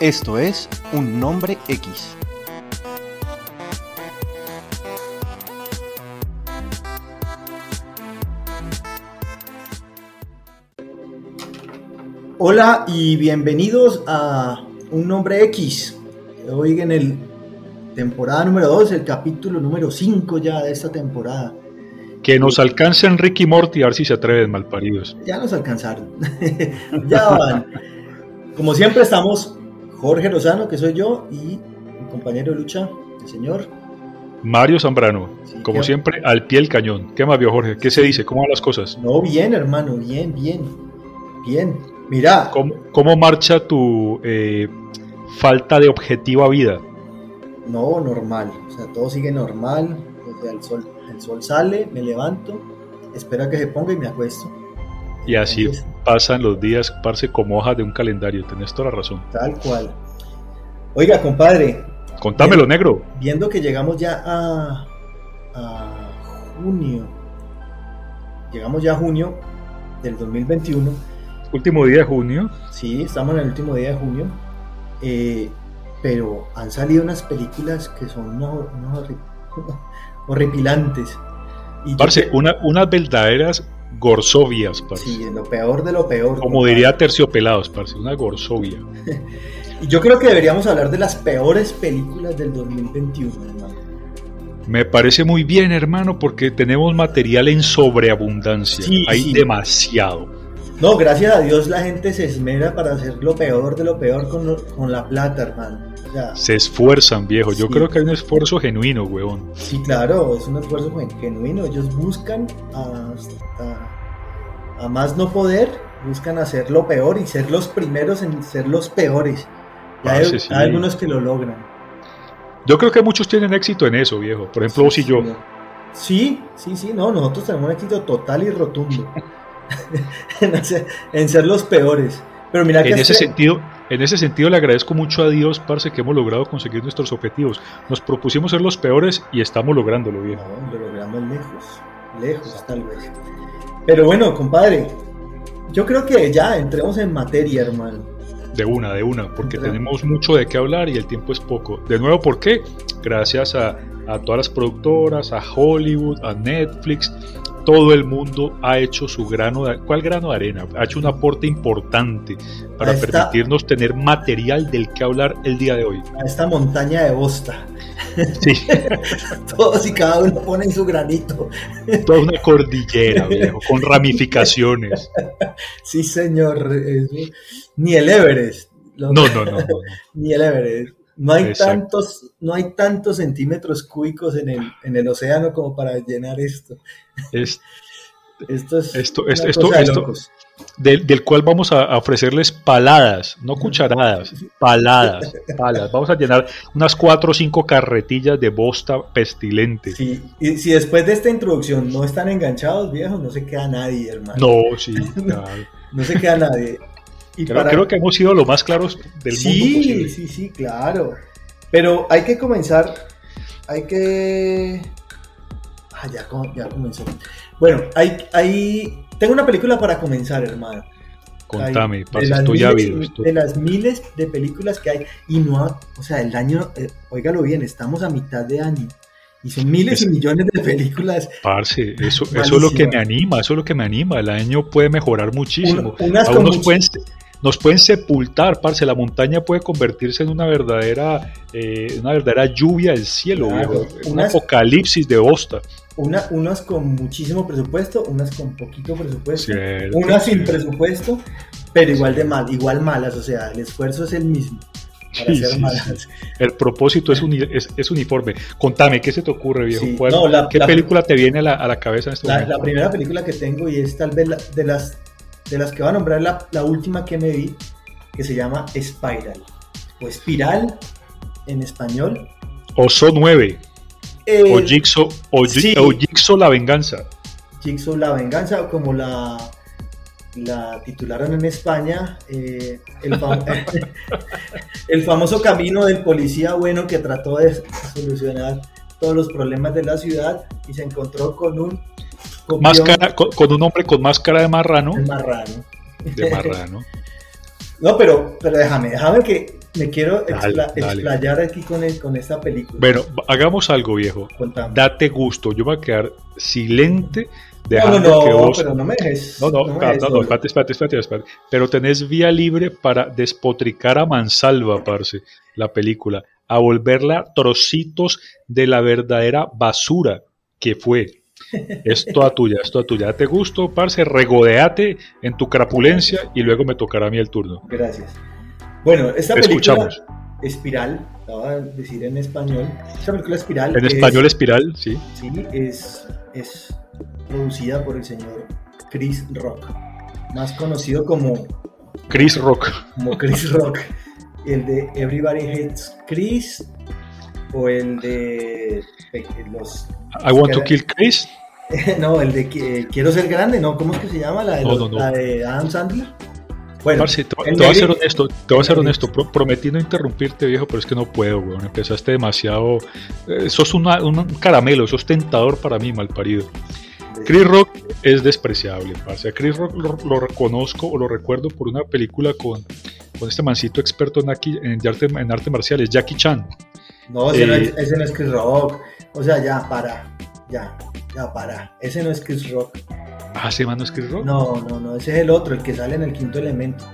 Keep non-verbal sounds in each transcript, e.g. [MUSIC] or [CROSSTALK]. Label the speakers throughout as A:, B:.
A: Esto es Un Nombre X. Hola y bienvenidos a Un Nombre X. Hoy en el temporada número 2, el capítulo número 5 ya de esta temporada.
B: Que nos alcancen Ricky Morty a ver si se atreven, malparidos.
A: Ya nos alcanzaron. [LAUGHS] ya van. Como siempre estamos Jorge Lozano, que soy yo, y mi compañero de lucha, el señor
B: Mario Zambrano, como siempre, al pie del cañón. ¿Qué más vio Jorge? ¿Qué se dice? ¿Cómo van las cosas?
A: No, bien, hermano, bien, bien. Bien. Mira.
B: ¿Cómo, marcha tu eh, falta de objetiva vida?
A: No, normal. O sea, todo sigue normal. el sol, el sol sale, me levanto, espero a que se ponga y me acuesto.
B: Y así pasan los días, parce, como hojas de un calendario. Tenés toda la razón.
A: Tal cual. Oiga, compadre.
B: Contámelo, negro.
A: Viendo que llegamos ya a, junio. Llegamos ya a junio del 2021.
B: Último día de junio.
A: Sí, estamos en el último día de junio. Eh, pero han salido unas películas que son [LAUGHS] horripilantes.
B: Y Parce, una, unas verdaderas gorsovias, parce.
A: Sí, lo peor de lo peor.
B: Como diría terciopelados, parce, una gorsovia. [LAUGHS]
A: y yo creo que deberíamos hablar de las peores películas del 2021, hermano.
B: Me parece muy bien, hermano, porque tenemos material en sobreabundancia. Hay demasiado.
A: No, gracias a Dios la gente se esmera para hacer lo peor de lo peor con, con la plata, hermano.
B: Se esfuerzan, viejo. Yo creo que hay un esfuerzo genuino, weón.
A: Sí, claro, es un esfuerzo genuino. Ellos buscan a más no poder, buscan hacer lo peor y ser los primeros en ser los peores. Ya hay, algunos que lo logran.
B: Yo creo que muchos tienen éxito en eso, viejo. Por ejemplo, vos y yo.
A: Sí, sí, sí, no, nosotros tenemos un éxito total y rotundo. [LAUGHS] [LAUGHS] en, ser los peores. Pero mira
B: que en ese sentido, en ese sentido le agradezco mucho a Dios, parce, que hemos logrado conseguir nuestros objetivos. Nos propusimos ser los peores y estamos lográndolo bien.
A: lo logramos lejos, lejos tal vez. Pero bueno, compadre, yo creo que ya entremos en materia, hermano.
B: De una, de una, porque tenemos mucho de qué hablar y el tiempo es poco. De nuevo, ¿por qué? Gracias a, a todas las productoras, a Hollywood, a Netflix, todo el mundo ha hecho su grano de, ¿cuál grano de arena? Ha hecho un aporte importante para permitirnos tener material del que hablar el día de hoy.
A: A esta montaña de bosta. Sí. [LAUGHS] Todos y cada uno ponen su granito.
B: Toda una cordillera, viejo, con ramificaciones.
A: Sí, señor. Ni el Everest.
B: No, no, no, no. [LAUGHS]
A: Ni el Everest. No hay, tantos, no hay tantos centímetros cúbicos en el, en el océano como para llenar esto. [LAUGHS]
B: esto es esto, esto, esto, del, cual vamos a ofrecerles paladas, no cucharadas, paladas, [LAUGHS] paladas. Vamos a llenar unas cuatro o cinco carretillas de bosta pestilente.
A: Sí, y si después de esta introducción no están enganchados, viejos, no se queda nadie, hermano.
B: No, sí, [LAUGHS]
A: no se queda nadie.
B: Y creo, que hemos sido lo más claros del mundo.
A: Sí, sí, sí, claro. Pero hay que comenzar, hay que... Ah, ya, ya comenzó. Bueno, hay, hay... tengo una película para comenzar, hermano.
B: Contame, estoy ávido.
A: De las miles de películas que hay, y no, o sea, el año, eh, óigalo bien, estamos a mitad de año. Y son miles y millones de películas.
B: Parce, eso, eso es lo que me anima, eso es lo que me anima. El año puede mejorar muchísimo. Algunos pueden, nos pueden sepultar, parce. La montaña puede convertirse en una verdadera, eh, una verdadera lluvia del cielo, un apocalipsis de hosta.
A: Una, unas con muchísimo presupuesto, unas con poquito presupuesto, unas sin presupuesto, pero igual de mal, igual malas, o sea, el esfuerzo es el mismo.
B: El propósito es, es, uniforme. Contame, ¿qué se te ocurre, viejo? ¿Qué película te viene a la, cabeza en este
A: momento? La primera película que tengo y es tal vez de las de las que voy a nombrar la, última que me vi, que se llama Spiral, o Espiral en español.
B: Oso 9. o Jigsaw, o, Jigsaw la venganza.
A: Jigsaw la venganza, como la, la titularon en España, eh, el, [LAUGHS] el, famoso camino del policía bueno que trató de solucionar todos los problemas de la ciudad y se encontró con un
B: máscara, con, un hombre con máscara de marrano.
A: De marrano.
B: De marrano. [LAUGHS]
A: no, pero, pero déjame, déjame que me quiero explayar aquí con, con esta película.
B: Bueno, hagamos algo, viejo. Date gusto. Yo voy a quedar silente dejando
A: no, no,
B: que vos...
A: pero no me dejes.
B: No, no, no, no, espérate, espérate, espérate, Pero tenés vía libre para despotricar a mansalva, parce, la película, a volverla trocitos de la verdadera basura que fue. Es toda [LAUGHS] tuya, es toda tuya. Date gusto, parce, regodeate en tu crapulencia y luego me tocará a mí el turno.
A: Gracias. Bueno, esta película Espiral, la voy a decir en español. Esta película Espiral.
B: En español Espiral, sí.
A: Sí, es, es producida por el señor Chris Rock, más conocido como
B: Chris Rock.
A: Como Chris Rock. El de Everybody Hates Chris o el de los
B: I Want to Kill Chris. [LAUGHS]
A: no, el de Quiero ser grande, ¿no? ¿Cómo es que se llama? La de, La de Adam Sandler.
B: Bueno, te, voy a ser honesto, te voy a ser honesto, prometí no interrumpirte, viejo, pero es que no puedo, weón. Empezaste demasiado. Eh, sos un caramelo, sos tentador para mí, mal parido. Chris Rock es despreciable, parce. A Chris Rock lo, reconozco o lo recuerdo por una película con, con este mancito experto en, aquí, en, arte, en arte marciales, Jackie Chan.
A: No, ese, no es, eh, ese no es Chris Rock. O sea, ya, para. Ya, ya, para. Ese no es Chris Rock.
B: Ah, ¿se llama Chris Rock?
A: No, no, no, ese es el otro, el que sale en el quinto elemento.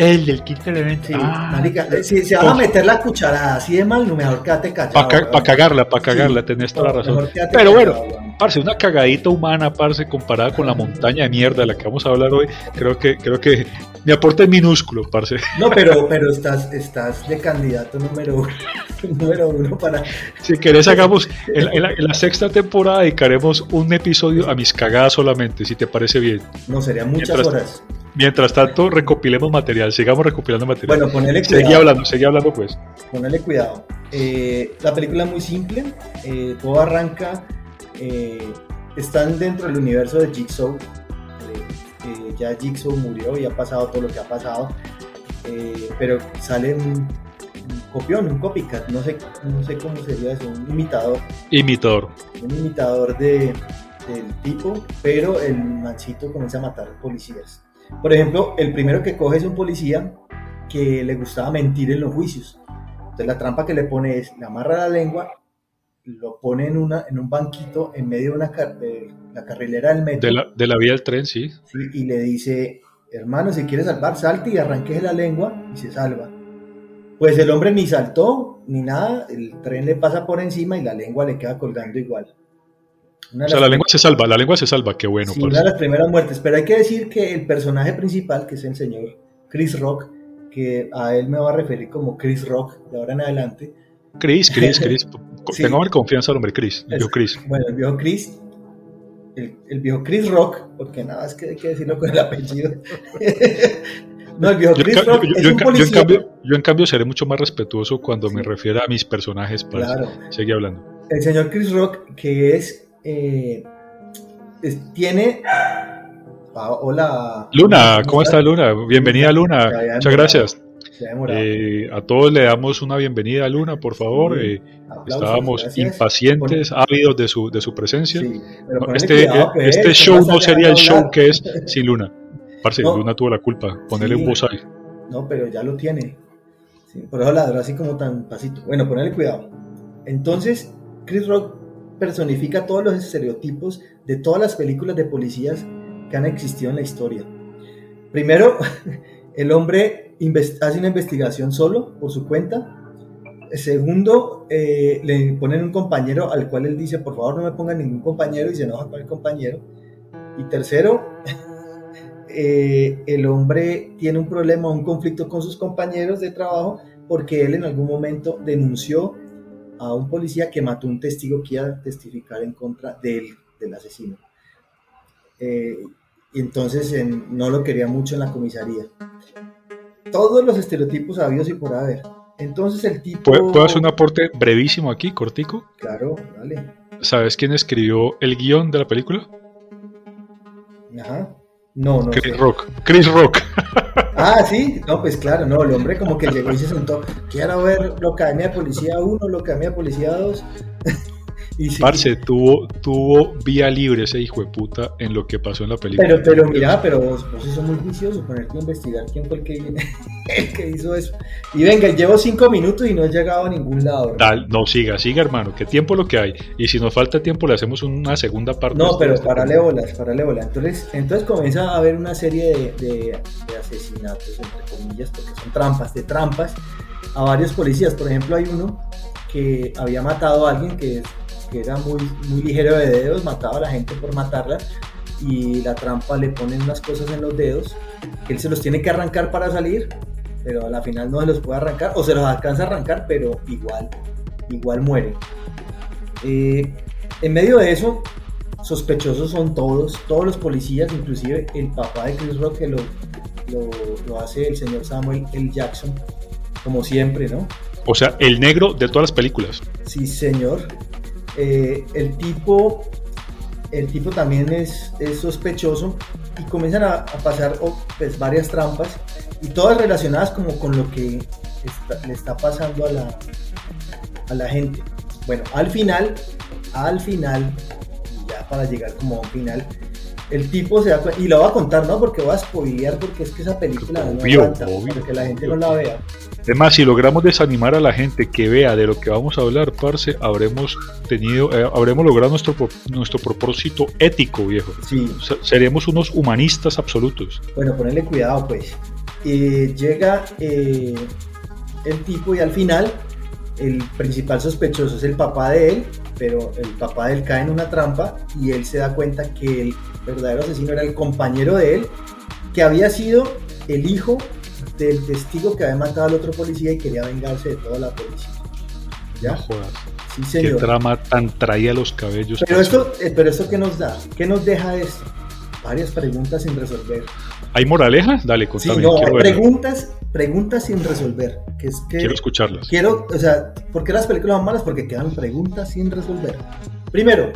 B: El del quinto elemento.
A: Sí, ah, marica, si se va a meter la cucharada así de mal, no mejor quédate callado.
B: Para cagarla, para cagarla, tenés toda la razón. Pero bueno, parce, una cagadita humana, parce, comparada con la montaña de mierda de la que vamos a hablar hoy, creo que, creo que mi aporte es minúsculo, parce.
A: No, pero, pero estás, estás de candidato número uno, [LAUGHS] número uno para.
B: Si querés, hagamos en, la, sexta temporada dedicaremos un episodio a mis cagadas solamente, si te parece bien.
A: No, serían muchas horas.
B: Mientras tanto, recopilemos material, sigamos recopilando material.
A: Bueno, ponele cuidado.
B: Seguí hablando, seguí hablando pues.
A: Ponele cuidado. Eh, la película es muy simple, eh, todo arranca, eh, están dentro del universo de Jigsaw. ya Jigsaw murió y ha pasado todo lo que ha pasado, pero sale un, copión, un copycat, no sé, no sé cómo sería eso, un imitador.
B: Imitador.
A: Un imitador de, del tipo, pero el manchito comienza a matar policías. Por ejemplo, el primero que coge es un policía que le gustaba mentir en los juicios. Entonces la trampa que le pone es, le amarra la lengua, lo pone en, una, en un banquito en medio de, una la carrilera del metro.
B: De la, de la vía del tren, sí.
A: Y le dice, hermano, si quieres salvar, salte y arranque la lengua y se salva. Pues el hombre ni saltó ni nada, el tren le pasa por encima y la lengua le queda colgando igual
B: o sea, la lengua se salva, la lengua se salva, qué bueno.
A: una de las primeras muertes, pero hay que decir que el personaje principal, que es el señor Chris Rock, que a él me va a referir como Chris Rock de ahora en adelante.
B: Chris, Chris, [LAUGHS] Chris. Tengo confianza al hombre Chris, el viejo Chris.
A: Bueno, el viejo Chris, el, viejo Chris Rock, porque nada, es que hay que decirlo con el apellido. [LAUGHS] no, el viejo Chris Rock es un
B: yo, en cambio, yo en cambio seré mucho más respetuoso cuando me refiera a mis personajes. Para claro. seguir hablando.
A: El señor Chris Rock, que es eh, tiene... Ah, hola.
B: Luna, ¿cómo está Luna? Bienvenida Luna, muchas gracias. Eh, a todos le damos una bienvenida a Luna, por favor. Eh, estábamos impacientes, ávidos de su, de su presencia. este este show no sería el show que es [LAUGHS] sin Luna. Parce, Luna tuvo la culpa. Ponerle un voz ahí.
A: No, pero ya lo tiene. por eso ladró así como tan pasito. Bueno, ponerle cuidado. Entonces, Chris Rock personifica todos los estereotipos de todas las películas de policías que han existido en la historia. Primero, [LAUGHS] el hombre hace una investigación solo, por su cuenta. Segundo, eh, le ponen un compañero al cual él dice, por favor no me pongan ningún compañero y se enoja con el compañero. Y tercero, [LAUGHS] eh, el hombre tiene un problema, un conflicto con sus compañeros de trabajo porque él en algún momento denunció a un policía que mató un testigo que iba a testificar en contra del, del asesino. Eh, y entonces no lo quería mucho en la comisaría. Todos los estereotipos habidos y por haber. Entonces el tipo...
B: ¿Puedo, hacer un aporte brevísimo aquí, cortico?
A: Claro, dale.
B: ¿Sabes quién escribió el guion de la película?
A: Ajá. No, no.
B: Chris Rock. Chris Rock. [LAUGHS]
A: Ah, sí, no, pues claro, no, el hombre como que llegó y se sentó, quiero ver lo Academia de Policía 1, lo Academia de Policía 2. [LAUGHS]
B: Parce, tuvo, tuvo vía libre ese hijo de puta en lo que pasó en la película.
A: Pero, pero mira, pero vos, vos sos muy juicioso, ponerte a investigar quién fue el que, [LAUGHS] el que hizo eso. Y venga, llevo cinco minutos y no he llegado a ningún lado.
B: Tal, no, siga, siga, hermano, que tiempo lo que hay. Y si nos falta tiempo, le hacemos una segunda parte.
A: No, pero para bolas, para bolas. Entonces, entonces comienza a haber una serie de, de, de asesinatos, entre comillas, porque son trampas, de trampas, a varios policías. Por ejemplo, hay uno que había matado a alguien que, que era muy, muy ligero de dedos, mataba a la gente por matarla y la trampa le ponen unas cosas en los dedos que él se los tiene que arrancar para salir, pero a la final no se los puede arrancar o se los alcanza a arrancar, pero igual, igual muere. Eh, en medio de eso, sospechosos son todos, todos los policías, inclusive el papá de Chris Rock que lo, lo, lo hace el señor Samuel L. Jackson, como siempre, ¿no?
B: O sea, el negro de todas las películas.
A: Sí, señor. Eh, el tipo el tipo también es, sospechoso y comienzan a, pasar oh, pues, varias trampas y todas relacionadas como con lo que le está pasando a la, a la gente. Bueno, al final, al final, ya para llegar como a un final, el tipo se da cuenta, y lo voy a contar, ¿no? Porque voy a spoilear, porque es que esa película no aguanta,
B: obvio.
A: para que la gente no la vea.
B: Además, si logramos desanimar a la gente que vea de lo que vamos a hablar, parce, habremos tenido, eh, habremos logrado nuestro, nuestro propósito ético, viejo.
A: Sí,
B: seremos unos humanistas absolutos.
A: Bueno, ponerle cuidado, pues. Eh, llega eh, el tipo y al final el principal sospechoso es el papá de él, pero el papá de él cae en una trampa y él se da cuenta que el verdadero asesino era el compañero de él, que había sido el hijo del testigo que había matado al otro policía y quería vengarse de toda la policía.
B: No
A: ¿Ya?
B: jodas.
A: Sí,
B: Qué
A: señor.
B: trama tan traía los cabellos.
A: Pero esto, eh, pero esto qué nos da? ¿Qué nos deja esto? Varias preguntas sin resolver.
B: ¿Hay moraleja? Dale,
A: Sí,
B: contame.
A: no,
B: quiero, verla.
A: preguntas, preguntas sin resolver. Que es que
B: quiero escucharlas.
A: quiero, o sea, ¿por qué las películas son malas? Porque quedan preguntas sin resolver. Primero,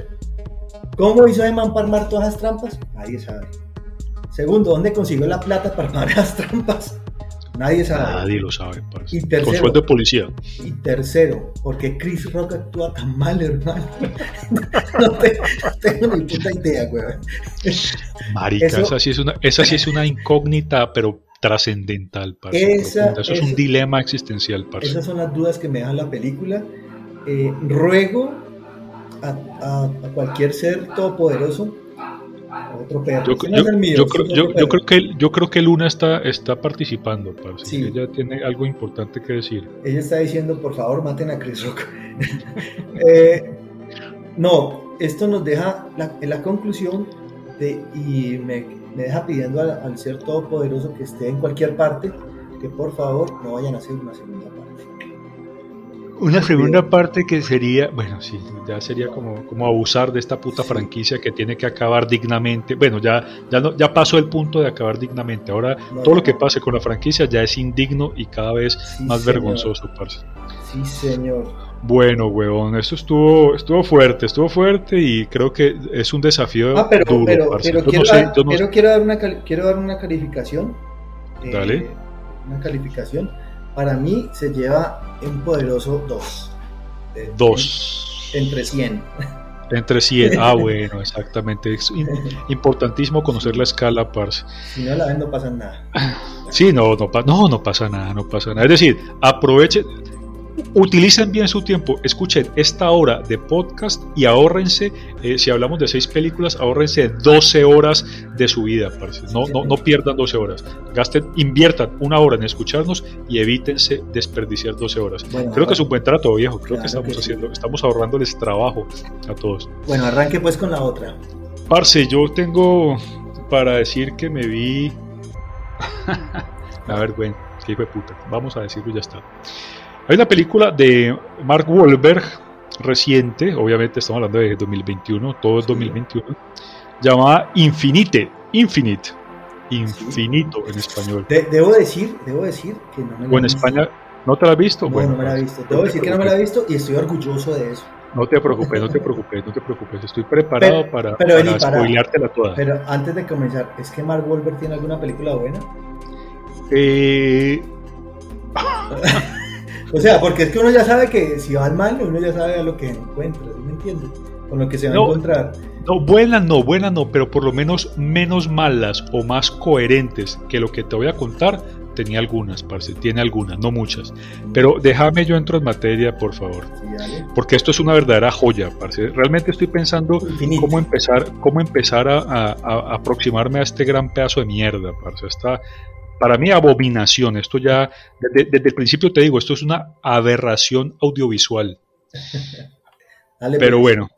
A: ¿cómo hizo Eman para armar todas las trampas? Nadie sabe. Segundo, ¿dónde consiguió la plata para armar las trampas? Nadie sabe.
B: Nadie lo sabe, parce.
A: Y
B: Con sueldo de policía.
A: Y tercero, ¿por qué Chris Rock actúa tan mal, hermano? [LAUGHS] no, te- no tengo ni puta idea, weón.
B: Marica,
A: Eso-
B: esa, sí es una, esa sí es una incógnita, pero trascendental, parce.
A: Esa-.
B: Eso es
A: esa-
B: un dilema existencial, parce.
A: Esas son las dudas que me deja la película. Eh, ruego a, a- a cualquier ser todopoderoso, otro perro,
B: Yo, yo-
A: mío,
B: yo creo,
A: otro
B: yo- creo que yo creo que Luna está, está participando, parce.
A: Sí.
B: Ella tiene algo importante que decir.
A: Ella está diciendo, por favor, maten a Chris Rock. [LAUGHS] Eh, no, esto nos deja la, en la conclusión de, y me, me deja pidiendo al, al ser todopoderoso que esté en cualquier parte, que por favor no vayan a hacer una segunda parte.
B: Una segunda parte que sería, bueno, sí, ya sería como, como abusar de esta puta franquicia que tiene que acabar dignamente. Bueno, ya, ya, no, ya pasó el punto de acabar dignamente. Ahora
A: No,
B: todo lo que pase con la franquicia ya es indigno y cada vez
A: Sí,
B: más
A: señor.
B: vergonzoso, parce.
A: Sí, señor.
B: Bueno, huevón, esto estuvo, estuvo fuerte, estuvo fuerte y creo que es un desafío
A: Ah, pero,
B: duro,
A: pero,
B: parce.
A: quiero,
B: sé,
A: dar, quiero, dar una, quiero dar una calificación. eh,
B: Dale.
A: Una calificación. Para mí se lleva un poderoso 2.
B: dos.
A: Entre 100.
B: Entre 100. [LAUGHS] Ah, bueno, exactamente. Es importantísimo conocer la escala, parce.
A: Si no la ven, no pasa nada.
B: Sí, no, no, no, no pasa nada, no pasa nada. Es decir, aprovechen, utilicen bien su tiempo, escuchen esta hora de podcast y ahórrense, eh, si hablamos de seis películas, ahórrense 12 horas de su vida, parce. No, no, no pierdan 12 horas. Gasten, inviertan una hora en escucharnos y evítense desperdiciar 12 horas.
A: Bueno,
B: Creo que es un buen trato, viejo. Creo
A: Claro
B: que estamos
A: que sí.
B: haciendo, estamos ahorrándoles trabajo a todos.
A: Bueno, arranque pues con la otra.
B: Parce, yo tengo para decir que me vi. a ver, bueno, qué hijo de puta. Vamos a decirlo y ya está. Hay una película de Mark Wahlberg reciente, obviamente estamos hablando de 2021, todo es
A: Sí.
B: 2021, llamada Infinite, Infinite, infinito en español.
A: De- debo decir, debo decir que no me la
B: O en. España, ¿no te la has visto?
A: No,
B: bueno,
A: no me la he
B: parce,
A: visto. Debo decir que no me la he visto y estoy orgulloso de eso.
B: No te preocupes, no te preocupes, no te preocupes. Estoy preparado
A: Pero-
B: para,
A: pero
B: para
A: vení, para.
B: spoileártela toda.
A: Pero antes de comenzar, ¿es que Mark Wahlberg tiene alguna película buena?
B: Eh, [LAUGHS]
A: O sea, porque es que uno ya sabe que si va al mal, uno ya sabe a lo que encuentra, ¿me entiendes? Con lo que se va a encontrar.
B: No, buenas no, buenas no, pero por lo menos menos malas o más coherentes que lo que te voy a contar, tenía algunas, parce, tiene algunas, no muchas. Pero déjame yo entro en materia, por favor. Porque esto es una verdadera joya, parce. Realmente estoy pensando cómo empezar, cómo empezar a, aproximarme a este gran pedazo de mierda, parce. Está, para mí, abominación. Esto ya, desde, desde el principio te digo, esto es una aberración audiovisual. [LAUGHS] pero pues. bueno,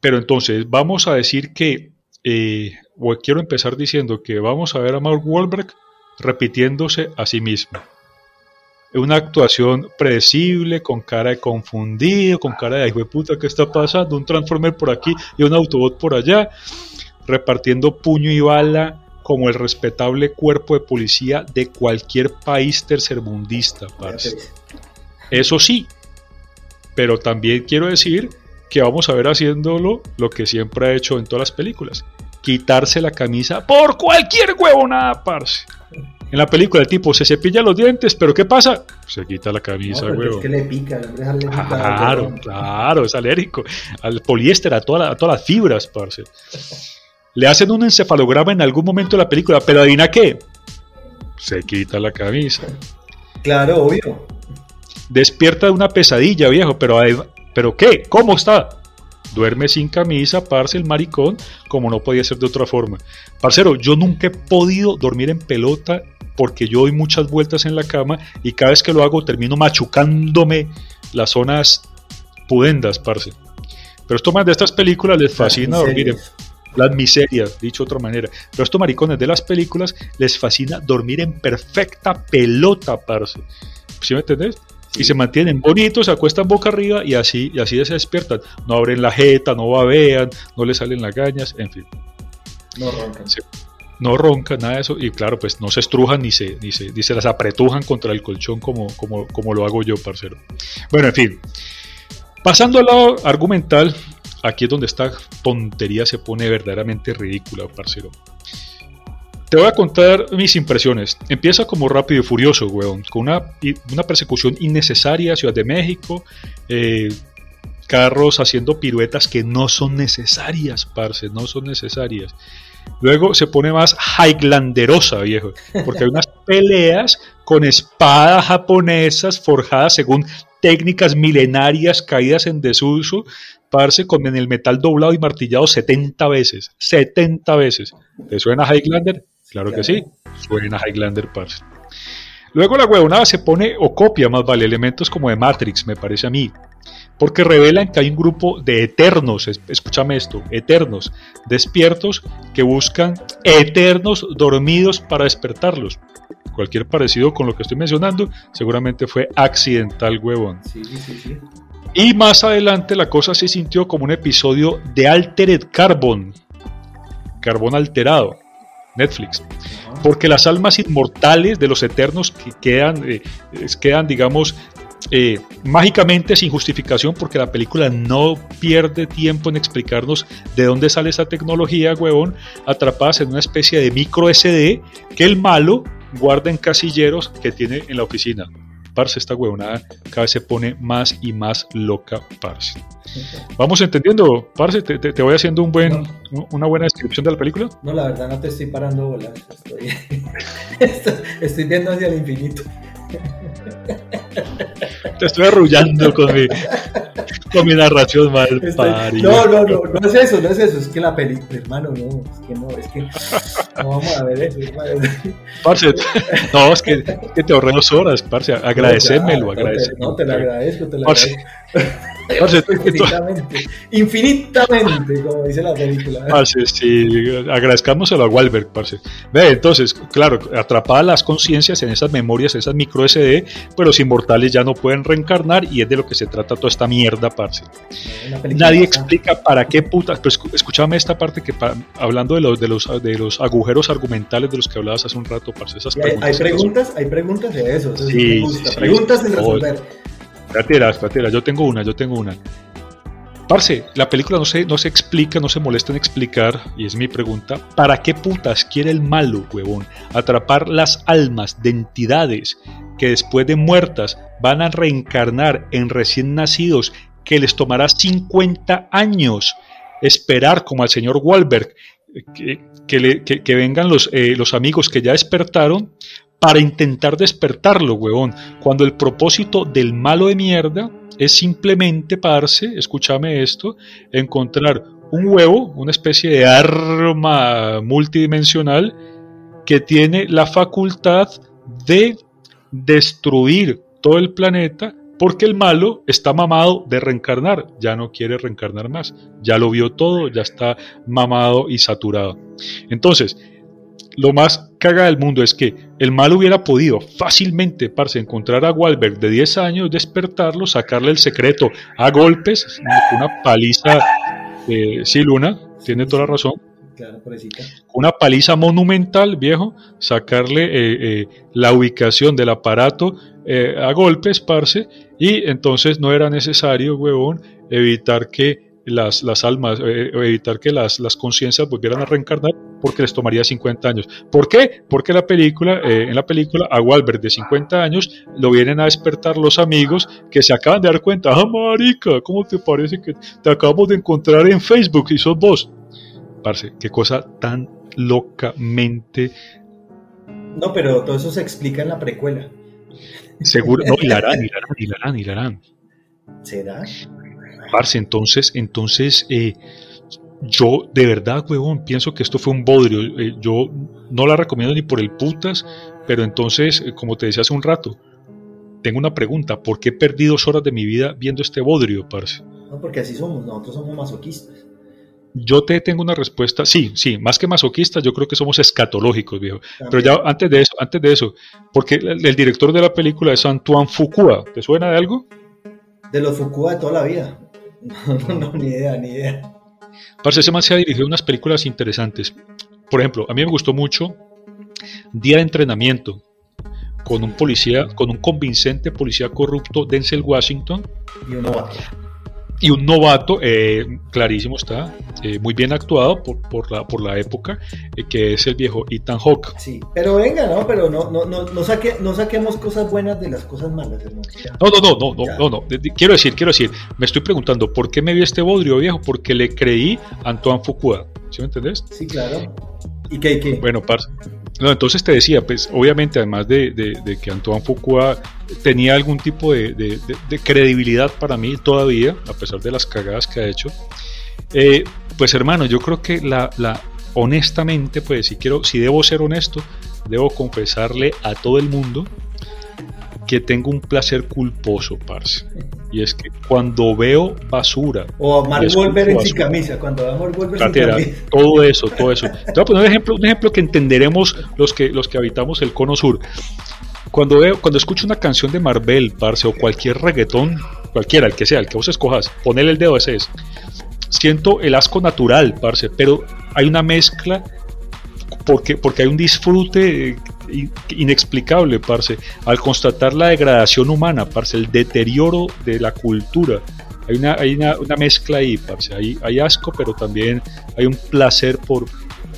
B: pero entonces vamos a decir que, eh, quiero empezar diciendo que vamos a ver a Mark Wahlberg repitiéndose a sí mismo. Una actuación predecible, con cara de confundido, con cara de hijo de puta, ¿qué está pasando? Un Transformer por aquí y un Autobot por allá, repartiendo puño y bala como el respetable cuerpo de policía de cualquier país tercermundista, Eso sí, pero también quiero decir que vamos a ver haciéndolo lo que siempre ha hecho en todas las películas. Quitarse la camisa por cualquier huevonada, parce. En la película el tipo se cepilla los dientes, pero ¿qué pasa? Se quita la camisa,
A: no, Es que le pica, el hombre es alérgico.
B: Claro, claro, es alérgico. Al poliéster, a, todas las fibras, parce. Le hacen un encefalograma en algún momento de la película, pero adivina qué. Se quita la camisa.
A: Claro, obvio.
B: Despierta de una pesadilla, viejo, pero ¿Pero qué? ¿Cómo está? Duerme sin camisa, parce el maricón, como no podía ser de otra forma. Parcero, yo nunca he podido dormir en pelota porque yo doy muchas vueltas en la cama y cada vez que lo hago termino machucándome las zonas pudendas, parce. Pero esto más de estas películas les fascina dormir en las miserias, dicho de otra manera. Pero estos maricones de las películas les fascina dormir en perfecta pelota, parce. ¿Sí me entendés? y se mantienen bonitos, se acuestan boca arriba y así, y así se despiertan. No abren la jeta, no babean, no les salen las gañas, en fin.
A: No roncan.
B: no roncan, nada de eso. Y claro, pues no se estrujan ni se, ni se, ni se las apretujan contra el colchón como, como, como lo hago yo, parcero. Bueno, en fin. Pasando al lado argumental, aquí es donde esta tontería se pone verdaderamente ridícula, parcero. Te voy a contar mis impresiones. Empieza como rápido y furioso, weón, con una, una persecución innecesaria a Ciudad de México, eh, carros haciendo piruetas que no son necesarias, parce, no son necesarias. Luego se pone más highlanderosa, viejo, porque hay unas [LAUGHS] peleas con espadas japonesas forjadas según técnicas milenarias caídas en desuso, parce, con el metal doblado y martillado 70 veces, 70 veces. ¿Te suena Highlander? Claro que sí, suena Highlander Parse. Luego la huevonada se pone o copia más vale elementos como de Matrix, me parece a mí, porque revelan que hay un grupo de eternos, escúchame esto, eternos, despiertos que buscan eternos dormidos para despertarlos. Cualquier parecido con lo que estoy mencionando seguramente fue accidental, huevón. Sí, sí, sí. Y más adelante la cosa se sintió como un episodio de Altered Carbon, carbón alterado Netflix. Porque las almas inmortales de los eternos que quedan, eh, quedan digamos, eh, mágicamente sin justificación, porque la película no pierde tiempo en explicarnos de dónde sale esa tecnología, huevón, atrapadas en una especie de micro SD que el malo guarda en casilleros que tiene en la oficina. Parce, esta huevonada cada vez se pone más y más loca, Parce. Vamos entendiendo, Parce, te, voy haciendo un buen, una buena descripción de la película.
A: No, la verdad no te estoy parando bolas, estoy, [LAUGHS] estoy viendo hacia el infinito. [LAUGHS]
B: Te estoy arrullando con mi, con mi narración mal
A: No, no, no, no es eso, no es eso, es que la película, hermano, no, es que no, es que no vamos a ver eso, hermano.
B: Parce, no, es que, que te ahorré dos horas, parce, agradecémelo,
A: agradecémelo. No, te, lo agradezco, te lo agradezco. [LAUGHS] infinitamente, infinitamente, como dice la película.
B: Parce, sí, agradezcámoselo a Walberg, parce. Ve, entonces, claro, atrapadas las conciencias en esas memorias, esas micro SD, pero los inmortales ya no pueden reencarnar y es de lo que se trata toda esta mierda, parce. Nadie explica para qué puta, pues escúchame esta parte que hablando de los, de los de los agujeros argumentales de los que hablabas hace un rato, parce, esas
A: preguntas. Hay, preguntas, hay preguntas de eso, sí, preguntas en resolver.
B: Espérate, yo tengo una, yo tengo una. Parce, la película no se, no se explica, no se molesta en explicar, y es mi pregunta, ¿para qué putas quiere el malo, huevón? Atrapar las almas de entidades que después de muertas van a reencarnar en recién nacidos que les tomará 50 años esperar como al señor Wahlberg que, vengan los, eh, los amigos que ya despertaron para intentar despertarlo, huevón. Cuando el propósito del malo de mierda es simplemente, parse, escúchame esto, encontrar un huevo, una especie de arma multidimensional que tiene la facultad de destruir todo el planeta porque el malo está mamado de reencarnar, ya no quiere reencarnar más, ya lo vio todo, ya está mamado y saturado. Entonces, lo más caga del mundo es que el malo hubiera podido fácilmente, parce, encontrar a Walberg de 10 años, despertarlo, sacarle el secreto a golpes, una paliza, eh, sí, Luna, tiene toda la razón. Una paliza monumental, viejo, sacarle eh, eh, la ubicación del aparato a golpes, parce, y entonces no era necesario, huevón, evitar que las, las almas, eh, evitar que las, las conciencias volvieran a reencarnar porque les tomaría 50 años. ¿Por qué? Porque la película, eh, en la película a Walbert de 50 años lo vienen a despertar los amigos que se acaban de dar cuenta, ah, marica, ¿cómo te parece que te acabamos de encontrar en Facebook y sos vos? Parce, qué cosa tan locamente...
A: No, pero todo eso se explica en la precuela.
B: Seguro, no, y la harán, y la harán, y la harán, y la harán.
A: ¿Será?
B: Parce, entonces, entonces eh, yo de verdad, huevón, pienso que esto fue un bodrio. Eh, yo no la recomiendo ni por el putas, pero entonces, eh, como te decía hace un rato, tengo una pregunta. ¿Por qué perdí dos horas de mi vida viendo este bodrio, parce?
A: No, porque así somos, nosotros somos masoquistas.
B: Yo te tengo una respuesta, sí, sí, más que masoquistas, yo creo que somos escatológicos, viejo. Pero ya antes de eso, antes de eso, porque el, el director de la película es Antoine Fuqua, ¿te suena de algo?
A: De los Fuqua de toda la vida. [LAUGHS] No, ni idea, ni idea.
B: Parce, ese man se ha dirigido unas películas interesantes. Por ejemplo, a mí me gustó mucho Día de Entrenamiento, con un policía, con un convincente policía corrupto, Denzel Washington.
A: Y un novato.
B: Y un novato, eh, clarísimo está, eh, muy bien actuado por, por, la, por la época, eh, que es el viejo Ethan Hawke.
A: Sí, pero venga, ¿no? Pero no, no, no, no, saque, no saquemos cosas buenas de las cosas malas, hermano.
B: No, no, no, no, no, no, no, Quiero decir, quiero decir, me estoy preguntando, ¿por qué me vi este bodrio, viejo? Porque le creí a Antoine Fuqua. ¿Sí me entendés?
A: Sí, claro. ¿Y qué, qué?
B: Bueno, parce. No, entonces te decía, pues obviamente además de, de, que Antoine Fuqua tenía algún tipo de, de, credibilidad para mí todavía, a pesar de las cagadas que ha hecho, eh, pues hermano, yo creo que la, la, honestamente, pues si quiero, si debo ser honesto, debo confesarle a todo el mundo que tengo un placer culposo, parce. Y es que cuando veo basura.
A: O a Mark Wolver en sin camisa, cuando a Mark Wolver sin camisa.
B: Todo eso, todo eso. Te voy a poner un ejemplo, un ejemplo que entenderemos los que, los que habitamos el cono sur. Cuando veo, cuando escucho una canción de Marvel, parce, o cualquier reggaetón, cualquiera, el que sea, el que vos escojas, ponele el dedo ese es. Siento el asco natural, parce, pero hay una mezcla porque, porque hay un disfrute inexplicable, parce, al constatar la degradación humana, parce, el deterioro de la cultura. Hay una, hay una, mezcla ahí, parce, hay, hay, asco, pero también hay un placer por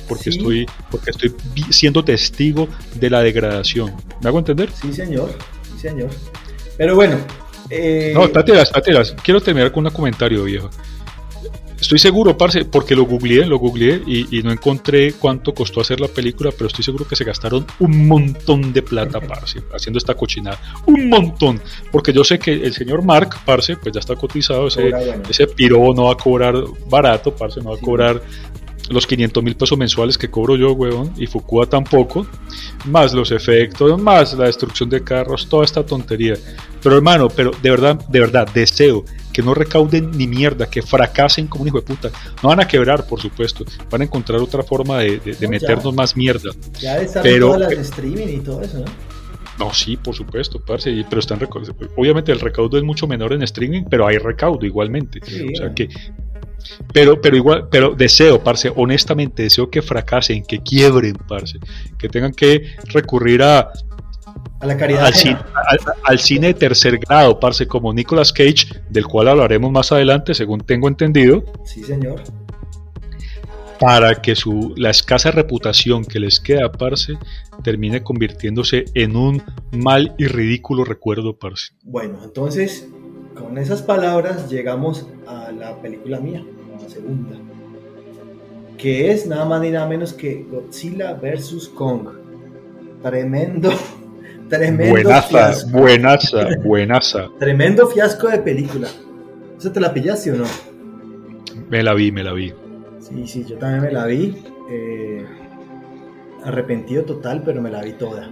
B: porque estoy porque estoy siendo testigo de la degradación. ¿Me hago entender?
A: Sí, señor, sí, señor. Pero bueno.
B: Eh... No, espérate, espérate, quiero terminar con un comentario, viejo. Estoy seguro, parce, porque lo googleé, lo googleé y, no encontré cuánto costó hacer la película, pero estoy seguro que se gastaron un montón de plata, [LAUGHS] parce, haciendo esta cochinada. Un montón. Porque yo sé que el señor Mark, parce, pues ya está cotizado, ese, ese piro no va a cobrar barato, parce, no va a cobrar los 500 mil pesos mensuales que cobro yo, weón, y Fukua tampoco, más los efectos, más la destrucción de carros, toda esta tontería. Pero hermano, pero de verdad, de verdad, deseo que no recauden ni mierda, que fracasen como un hijo de puta. No van a quebrar, por supuesto, van a encontrar otra forma de, meternos más mierda.
A: Ya de estar pero, todas las de streaming y todo eso, ¿no?
B: No, sí, por supuesto, parce, pero están obviamente el recaudo es mucho menor en streaming, pero hay recaudo igualmente. o sea que pero, pero igual, pero deseo, parce, honestamente deseo que fracasen, que quiebren, parce, que tengan que recurrir a,
A: a la caridad
B: al, cine, al, cine de tercer grado, parce, como Nicolas Cage, del cual hablaremos más adelante, según tengo entendido.
A: Sí, señor.
B: para que su, la escasa reputación que les queda, parce, termine convirtiéndose en un mal y ridículo recuerdo, parce.
A: Bueno, entonces, con esas palabras llegamos a la película mía, a la segunda, que es nada más ni nada menos que Godzilla vs. Kong. Tremendo, [LAUGHS] tremendo
B: buenaza, fiasco. Buenaza, [LAUGHS] buenaza.
A: tremendo fiasco de película. ¿Eso te la pillaste o no?
B: Me la vi, me la vi.
A: Sí, sí, yo también me la vi. Eh, arrepentido total, pero me la vi toda.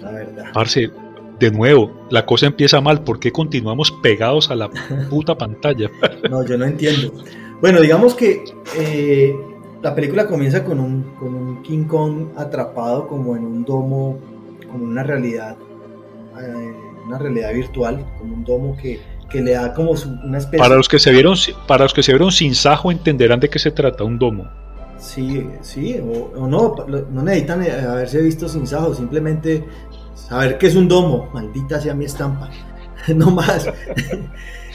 A: La verdad.
B: Parce, de nuevo, la cosa empieza mal. ¿Por qué continuamos pegados a la puta pantalla? [LAUGHS]
A: no, yo no entiendo. Bueno, digamos que eh, la película comienza con un, con un King Kong atrapado como en un domo, como una realidad, eh, una realidad virtual, como un domo que, que le da como su, una especie...
B: Para los que se vieron, para los que se vieron sin sajo entenderán de qué se trata un domo.
A: Sí, sí, o, o no, no necesitan haberse visto sin sajo, simplemente saber qué es un domo, maldita sea mi estampa, [LAUGHS] no más. [LAUGHS]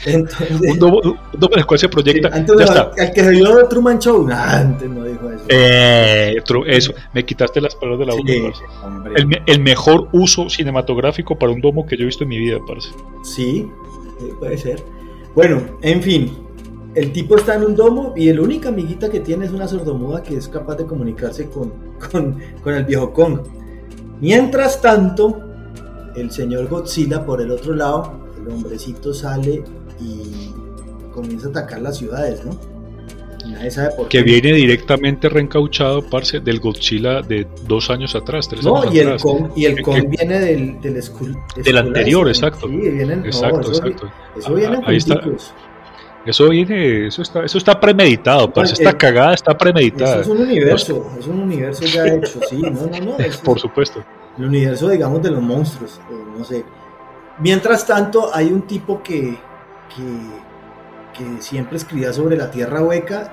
B: Entonces, un domo, un domo en el cual se proyecta.
A: Sí, antes
B: ya
A: de,
B: está.
A: El que se vio Truman Show, [LAUGHS] nah, antes no dijo eso.
B: Eh, eso, me quitaste las palabras de la boca.
A: Sí.
B: El, el mejor uso cinematográfico para un domo que yo he visto en mi vida, parce.
A: Sí, eh, puede ser. Bueno, en fin, el tipo está en un domo y el única amiguita que tiene es una sordomuda que es capaz de comunicarse con, con, con el viejo Kong. Mientras tanto, el señor Godzilla por el otro lado, el hombrecito sale y comienza a atacar las ciudades, ¿no? Y nadie sabe por
B: Que
A: qué.
B: viene directamente reencauchado, parce, del Godzilla de dos años atrás, tres
A: No,
B: años
A: y el
B: atrás.
A: Kong, y el
B: que-
A: viene del, del, Skull-
B: Del anterior, exacto.
A: Sí, vienen, no,
B: Exacto,
A: eso,
B: exacto.
A: Eso viene
B: Ahí está. Eso viene, eso está, eso está premeditado.
A: No,
B: Esta
A: el-
B: cagada está
A: Eso
B: premeditada.
A: es un universo, es un universo ya hecho, sí, no, no, no. [LAUGHS] es-
B: Por supuesto.
A: el universo, digamos, de los monstruos, o no sé. Mientras tanto, hay un tipo que, que, que siempre escribía sobre la tierra hueca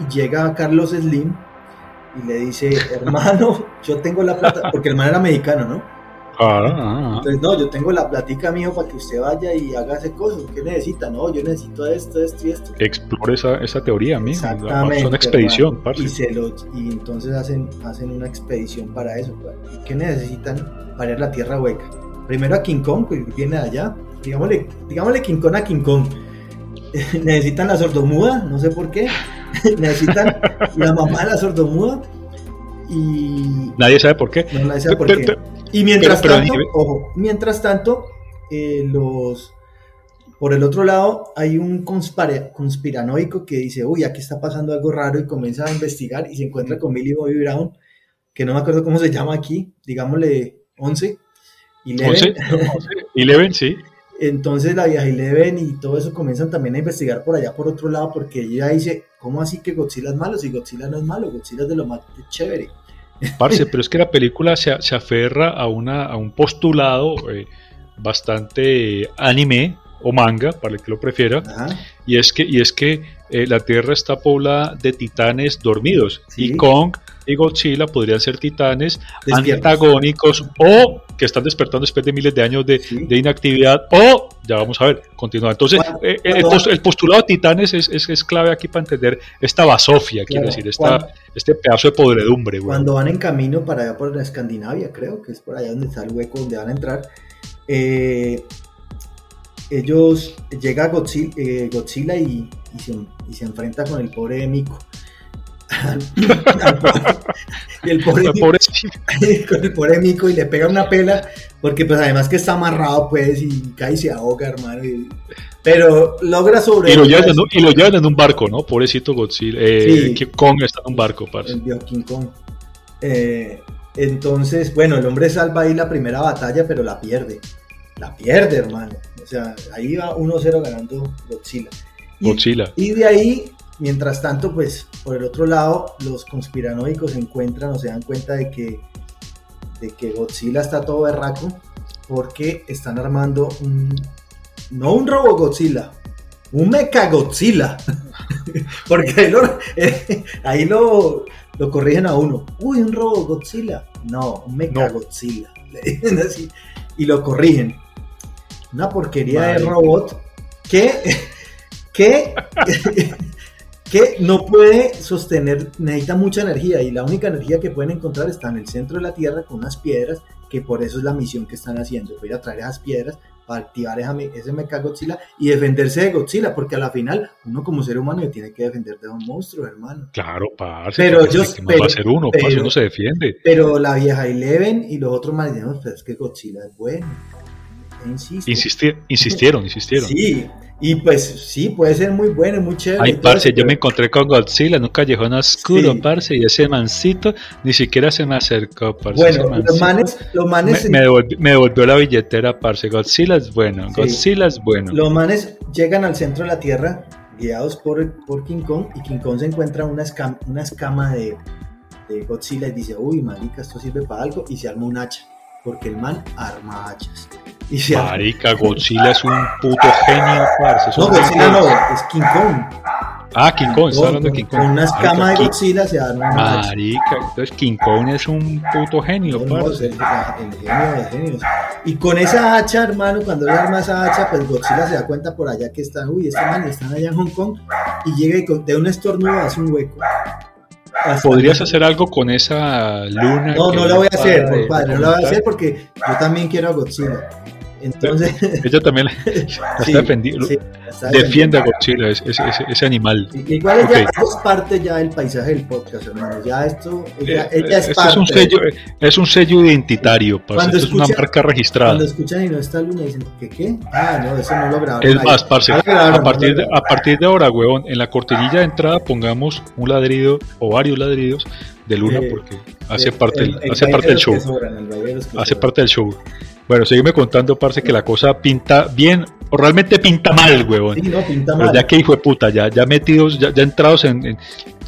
A: y llega a Carlos Slim y le dice, hermano, yo tengo la plata, porque el man era mexicano, ¿no?
B: Ah, ah, ah.
A: Entonces, no, yo tengo la platica, mijo, para que usted vaya y haga ese coso. ¿Qué necesita? No, yo necesito esto, esto y esto.
B: Explore esa, esa teoría, amigo.
A: Exactamente.
B: Es una expedición, parce.
A: Y, se lo, y entonces hacen, hacen una expedición para eso. pues. ¿Y ¿Qué necesitan para ir a la tierra hueca? Primero a King Kong, que viene de allá. Digámosle, digámosle King Kong a King Kong. [LAUGHS] necesitan la sordomuda, no sé por qué. [LAUGHS] necesitan la mamá de la sordomuda. Y
B: Nadie sabe por qué.
A: no la sé por qué. Y mientras
B: pero- pero
A: tanto, ojo, mientras tanto, eh, los por el otro lado hay un conspira- conspiranoico que dice, uy, aquí está pasando algo raro y comienza a investigar y se encuentra con Millie Bobby Brown, que no me acuerdo cómo se llama aquí, digámosle 11. Y
B: 11, 11, sí.
A: entonces la vieja Eleven y todo eso comienzan también a investigar por allá por otro lado porque ella dice, ¿cómo así que Godzilla es malo? Si Godzilla no es malo, Godzilla es de lo más chévere.
B: Parce, pero es que la película se, se aferra a, una, a un postulado eh, bastante anime o manga, para el que lo prefiera,
A: Ajá.
B: y es que, y es que eh, la Tierra está poblada de titanes dormidos,
A: Sí.
B: y Kong y Godzilla podrían ser titanes antagónicos o que están despertando después de miles de años de,
A: Sí.
B: de inactividad o, ya vamos a ver, continúa. Entonces, eh, eh, el,
A: cuando-
B: post- el postulado de titanes es, es, es clave aquí para entender esta basofia, quiero
A: Claro,
B: decir, esta,
A: cuando-
B: este pedazo de podredumbre, güey.
A: Cuando van en camino para allá por la Escandinavia, creo que es por allá donde está el hueco donde van a entrar, eh, ellos llega Godzilla, eh, Godzilla y, y se, y se enfrenta con el pobre Mico. [LAUGHS] Y el pobre, con [LAUGHS] el pobre Mico y le pega una pela, porque pues además que está amarrado pues y cae y se ahoga, hermano. y- pero logra
B: y,
A: sobrevivir.
B: lo llevan y lo llevan en un barco, ¿no? Pobrecito Godzilla. Eh,
A: Sí.
B: que Kong está en un barco, parce.
A: el King Kong. Eh, entonces, bueno, el hombre salva ahí la primera batalla, pero la pierde. La pierde, hermano. O sea, ahí va 1-0 ganando Godzilla. Y,
B: Godzilla.
A: y de ahí, mientras tanto, pues, por el otro lado, los conspiranoicos se encuentran o se dan cuenta de que, de que Godzilla está todo berraco porque están armando un, no un robo Godzilla, un mecha Godzilla. [LAUGHS] porque ahí lo, [LAUGHS] ahí lo, lo corrigen a uno. Uy, un robo Godzilla. No, un mecha
B: No.
A: Godzilla. Le [LAUGHS] dicen así. Y lo corrigen. Una porquería de
B: Marica.
A: robot que, que, que no puede sostener, necesita mucha energía y la única energía que pueden encontrar está en el centro de la Tierra con unas piedras, que por eso es la misión que están haciendo, ir a traer esas piedras para activar ese mecha Godzilla y defenderse de Godzilla, porque a la final uno como ser humano tiene que defender de un monstruo, hermano.
B: Claro, parce,
A: pero ellos,
B: va a ser uno, pero, uno se defiende.
A: Pero la vieja Eleven y los otros marineros, pues es que Godzilla es bueno.
B: insistieron, insistieron.
A: Sí, y pues sí, puede ser muy bueno, muy chévere.
B: Ay, parce, yo me encontré con Godzilla en un callejón oscuro, parce, y ese mancito ni siquiera se me acercó, parce.
A: Bueno, los manes, los manes
B: me, devolvió, la billetera, parce. Godzilla es bueno, Godzilla es bueno.
A: Los manes llegan al centro de la Tierra, guiados por, por King Kong, y King Kong se encuentra una, escama, una escama de, de Godzilla y dice, uy, marica, esto sirve para algo, y se arma un hacha, porque el man arma hachas.
B: Marica, Godzilla es un puto genio, parce.
A: No, Godzilla no, es King Kong.
B: Ah, King Kong, está hablando de King Kong.
A: Con una escama de Godzilla se arma
B: Marica, entonces King Kong es un puto genio, no, parce.
A: el, genio de genios. Y con esa hacha, hermano, cuando le arma esa hacha, pues Godzilla se da cuenta por allá que están, uy, este man están allá en Hong Kong, y llega y de un estornudo hace un hueco.
B: ¿Podrías hacer algo con esa luna?
A: No, no lo voy a hacer, compadre, no lo voy a hacer porque yo también quiero a Godzilla. Entonces.
B: Ella también [LAUGHS] [LAUGHS] defendiendo. defiende a Godzilla, ese, ese, ese animal.
A: Igual ella es parte ya del paisaje del podcast, hermano. Ya esto. Ella, eh, ella es parte.
B: Es un, sello, es un sello identitario, parce. es una marca registrada.
A: Cuando escuchan y no está luna, dicen, ¿qué qué? Ah, no, eso no lo grabaron.
B: Es más, parce, a, partir de, a partir de ahora, huevón, en la cortinilla de entrada pongamos un ladrido o varios ladridos de luna eh, porque hace eh, parte, el, hace parte del show. hace parte del show. Bueno, sígueme contando, parce, que la cosa pinta bien o realmente pinta mal, huevón.
A: Sí, no, pinta
B: mal. ya que hijo de puta, ya, ya metidos, ya, ya entrados en,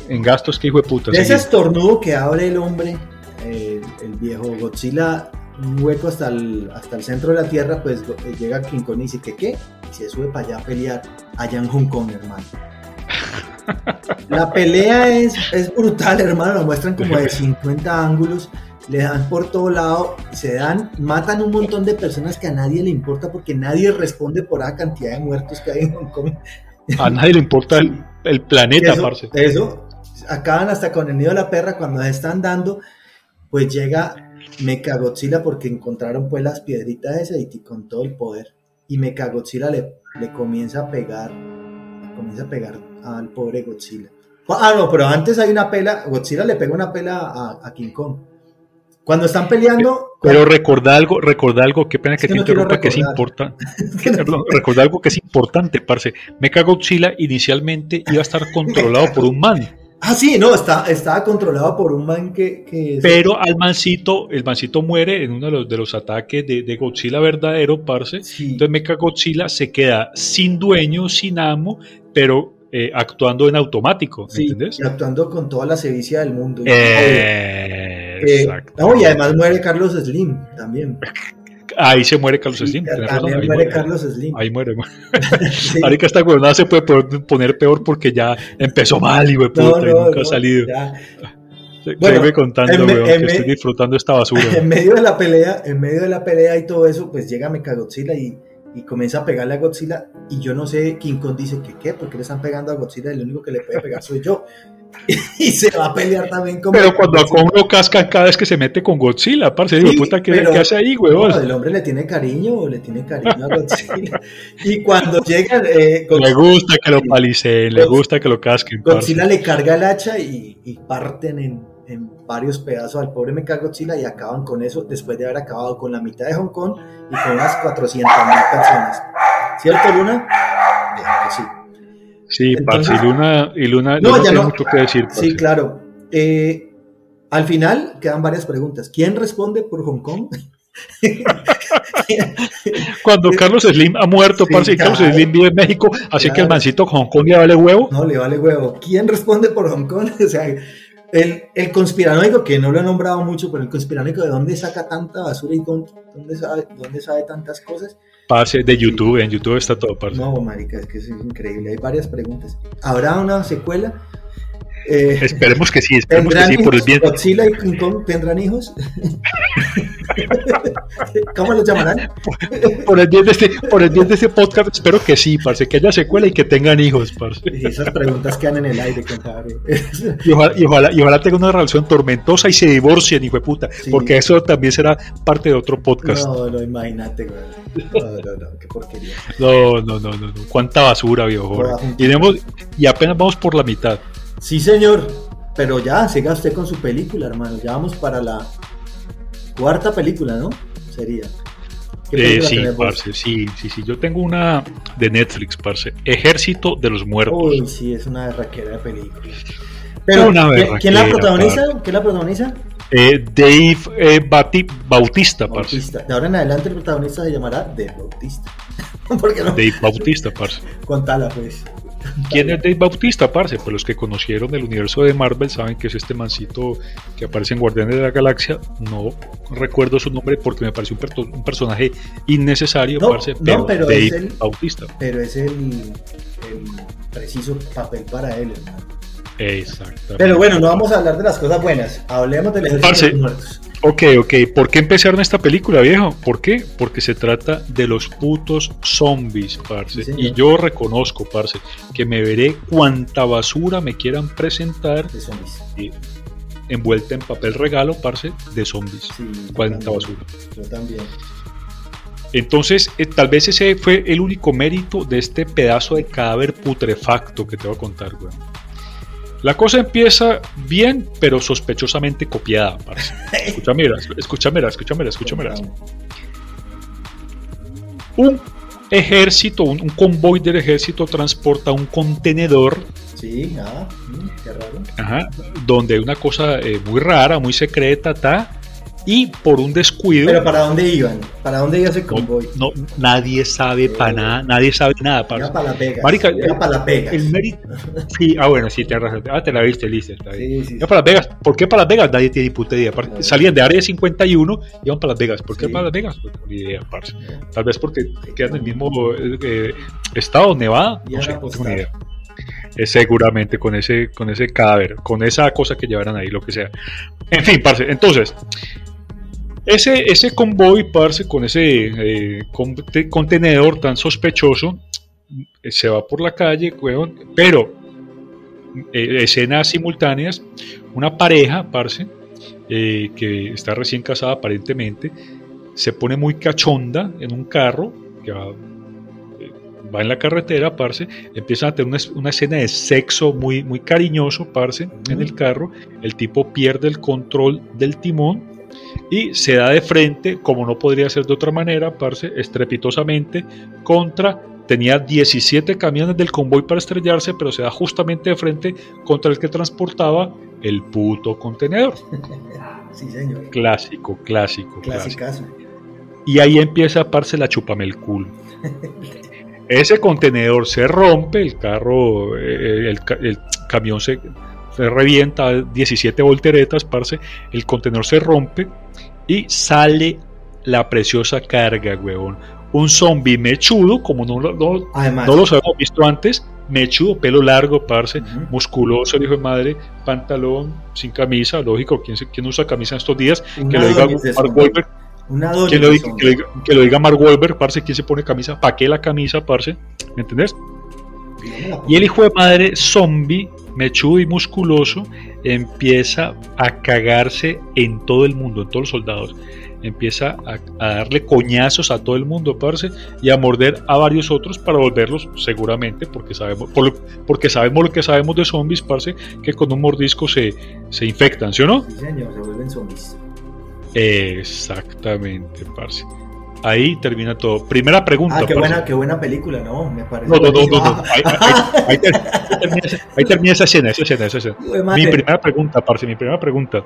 B: en, gastos que hijo de puta.
A: ese estornudo que abre el hombre, eh, el viejo Godzilla, un hueco hasta el, hasta el centro de la tierra, pues eh, llega King Kong y dice que qué, y se sube para allá a pelear, allá en Hong Kong, hermano. [LAUGHS] La pelea es, es brutal, hermano, lo muestran como de [LAUGHS] 50 ángulos le dan por todo lado, se dan, matan un montón de personas que a nadie le importa porque nadie responde por la cantidad de muertos que hay en Hong Kong.
B: A nadie le importa el, planeta,
A: eso, Eso, acaban hasta con el nido de la perra cuando se están dando, pues llega Mechagodzilla porque encontraron pues las piedritas esas y con todo el poder. Y Mechagodzilla le, le comienza a pegar, comienza a pegar al pobre Godzilla. Ah, no, pero antes hay una pela, Godzilla le pega una pela a, a King Kong cuando están peleando.
B: Pero recuerda algo, recuerda algo, qué pena que, te interrumpa, que es importante. [LAUGHS] [LAUGHS] recuerda algo que es importante, parce. Mecha Godzilla inicialmente iba a estar [LAUGHS] controlado por un man.
A: Ah, sí, no, está, estaba controlado por un man que.
B: Pero al mancito, el mancito muere en uno de los, de los ataques de, de Godzilla verdadero, parce. Entonces Mecha Godzilla se queda sin dueño, sin amo, pero eh, actuando en automático,
A: sí, actuando con toda la sevicia del mundo.
B: Eh,
A: no, y además muere Carlos Slim también.
B: Ahí se muere Carlos Slim.
A: También muere, Carlos Slim.
B: Ahí muere. sí. Ahorita esta huevonada se puede poner peor porque ya empezó mal y, puta, nunca ha salido. Bueno, contando, que estoy disfrutando esta basura.
A: En medio de la pelea, en medio de la pelea y todo eso, pues llega Mechagodzilla y y comienza a pegarle a Godzilla y yo no sé, King Kong dice que qué, porque le están pegando a Godzilla y el único que le puede pegar soy yo. [LAUGHS] y se va a pelear también con
B: Pero cuando a Kong lo cascan cada vez que se mete con Godzilla, parce, digo, puta, ¿qué, hace ahí, huevón?
A: el hombre le tiene cariño, le tiene cariño a Godzilla. y cuando llega... Eh,
B: le gusta que lo paliceen, le gusta que lo casquen.
A: Godzilla le carga el hacha y, y parten en en varios pedazos al pobre Mechagodzilla y acaban con eso después de haber acabado con la mitad de Hong Kong y con unas 400.000 personas. ¿Cierto, Luna?
B: sí. Sí, y Luna, y Luna no, ya no mucho que decir.
A: Sí, claro. Eh, al final quedan varias preguntas. ¿Quién responde por Hong Kong? [LAUGHS]
B: Cuando Carlos Slim ha muerto, parce, y Carlos Slim vive en México, así que el mancito Hong Kong le vale huevo.
A: No, le vale huevo. ¿Quién responde por Hong Kong? [LAUGHS] O sea, el, el, conspiranoico, que no lo he nombrado mucho, pero el conspiranoico, ¿de dónde saca tanta basura y dónde, sabe, dónde sabe tantas cosas?
B: Pase de YouTube, en YouTube está todo,
A: parce. No, marica, es que es increíble, hay varias preguntas. ¿Habrá una secuela?
B: Eh, esperemos que sí, esperemos que sí,
A: por el bien. ¿Godzilla y King Kong tendrán hijos? [LAUGHS] ¿Cómo los llamarán?
B: Por, el bien de este, por el bien de este podcast, espero que sí, parce, que haya secuela y que tengan hijos, parce.
A: Y esas preguntas quedan en el aire, compadre.
B: Y ojalá, y ojalá, y ojalá tengan una relación tormentosa y se divorcien, hijo de puta, porque eso también será parte de otro podcast.
A: No, no, imagínate, güey. No, no, no, qué porquería.
B: No, no, no, no, no. cuánta basura, viejo. Y, y apenas vamos por la mitad.
A: Sí, señor. Pero ya, siga usted con su película, hermano. Ya vamos para la cuarta película, ¿no? Sería.
B: Eh, sí, parce, sí, sí, sí. Yo tengo una de Netflix, parce. Ejército de los Muertos.
A: Uy, sí, es una raquera de película. Pero, ¿quién, la protagoniza? ¿Quién la protagoniza?
B: Eh, Dave eh, Bautista, parce. Bautista.
A: De ahora en adelante el protagonista se llamará Dave Bautista. [LAUGHS]
B: ¿Por qué no? Dave Bautista, parce.
A: Contala, pues.
B: ¿Quién es Dave Bautista, parce? Pues los que conocieron el universo de Marvel saben que es este mancito que aparece en Guardianes de la Galaxia. No recuerdo su nombre porque me parece un, personaje innecesario, parce,
A: pero, Dave es el, Bautista. Pero es el, preciso papel para él, hermano.
B: Exacto.
A: Pero bueno, no vamos a hablar de las cosas buenas. Hablemos del ejército de los muertos.
B: Ok, ok. ¿Por qué empezaron esta película, viejo? ¿Por qué? Porque se trata de los putos zombies, parce. y yo reconozco, parce, que me veré cuánta basura me quieran presentar.
A: De zombies.
B: envuelta en papel regalo, parce, de zombies. Sí, cuánta basura.
A: Yo también.
B: Entonces, eh, tal vez ese fue el único mérito de este pedazo de cadáver putrefacto que te voy a contar, güey. La cosa empieza bien, pero sospechosamente copiada. Escúchame, escúchame, escúchame, escúchame. Un ejército, un, convoy del ejército transporta un contenedor.
A: Sí, ah, qué raro.
B: Ajá, donde hay una cosa eh, muy rara, muy secreta, está y por un descuido.
A: Pero ¿para dónde iban? ¿Para dónde iba ese convoy?
B: No, nadie sabe para nada, nadie sabe nada.
A: Para, para la pega. Marica, para la pega.
B: El mérito. Sí, ah, bueno, sí, te razón. Ah, te la viste, listo. Sí, sí, para Las Vegas. ¿Por qué para Las Vegas? Nadie tiene puta idea. Salían de área 51 y iban para Las Vegas. ¿Por qué para Las Vegas? No tengo ni idea, parce. Tal vez porque quedan en el mismo eh, estado, Nevada. No sé, no tengo ni idea. Eh, seguramente con ese, con ese cadáver, con esa cosa que llevaran ahí, lo que sea. En fin, parce. Entonces, ese, ese convoy, parce, con ese eh, contenedor tan sospechoso, eh, se va por la calle, pero eh, escenas simultáneas, una pareja, parce, que está recién casada aparentemente, se pone muy cachonda en un carro, que va, en la carretera, parce, empiezan a tener una, una, escena de sexo muy, muy cariñoso, parce, en el carro, el tipo pierde el control del timón, y se da de frente, como no podría ser de otra manera, parce, estrepitosamente contra tenía 17 camiones del convoy para estrellarse, pero se da justamente de frente contra el que transportaba el puto contenedor. [LAUGHS]
A: Sí, señor.
B: Clásico, clásico. Clásico. Y ahí empieza, parce, la chupame el culo. [LAUGHS] Ese contenedor se rompe, el carro, eh, el, el camión se, se revienta 17 volteretas, parce, el contenedor se rompe y sale la preciosa carga, huevón. Un zombie mechudo, como no, no, no los habíamos visto antes, mechudo, pelo largo, parce, musculoso, el hijo de madre, pantalón, sin camisa, lógico, ¿quién, quién usa camisa en estos días? que lo diga Mark Wahlberg. Que lo, diga, que, lo diga, Mark Wahlberg, parce, ¿quién se pone camisa? ¿Para qué la camisa, parce? ¿Me entendés? Y el hijo de madre zombie mechudo y musculoso, empieza a cagarse en todo el mundo, en todos los soldados. Empieza a, darle coñazos a todo el mundo, parce, y a morder a varios otros para volverlos, seguramente, porque sabemos, porque sabemos lo que sabemos de zombies, parce, que con un mordisco se, se infectan, ¿sí o no?
A: Sí, señor, se vuelven zombies.
B: Exactamente, parce. Ahí termina todo. Primera pregunta.
A: Ah, qué buena, qué buena película, ¿no? Me parece. No, no,
B: no, no. Ahí, termina, esa escena, esa escena, esa escena. Mi primera pregunta, parce, mi primera pregunta.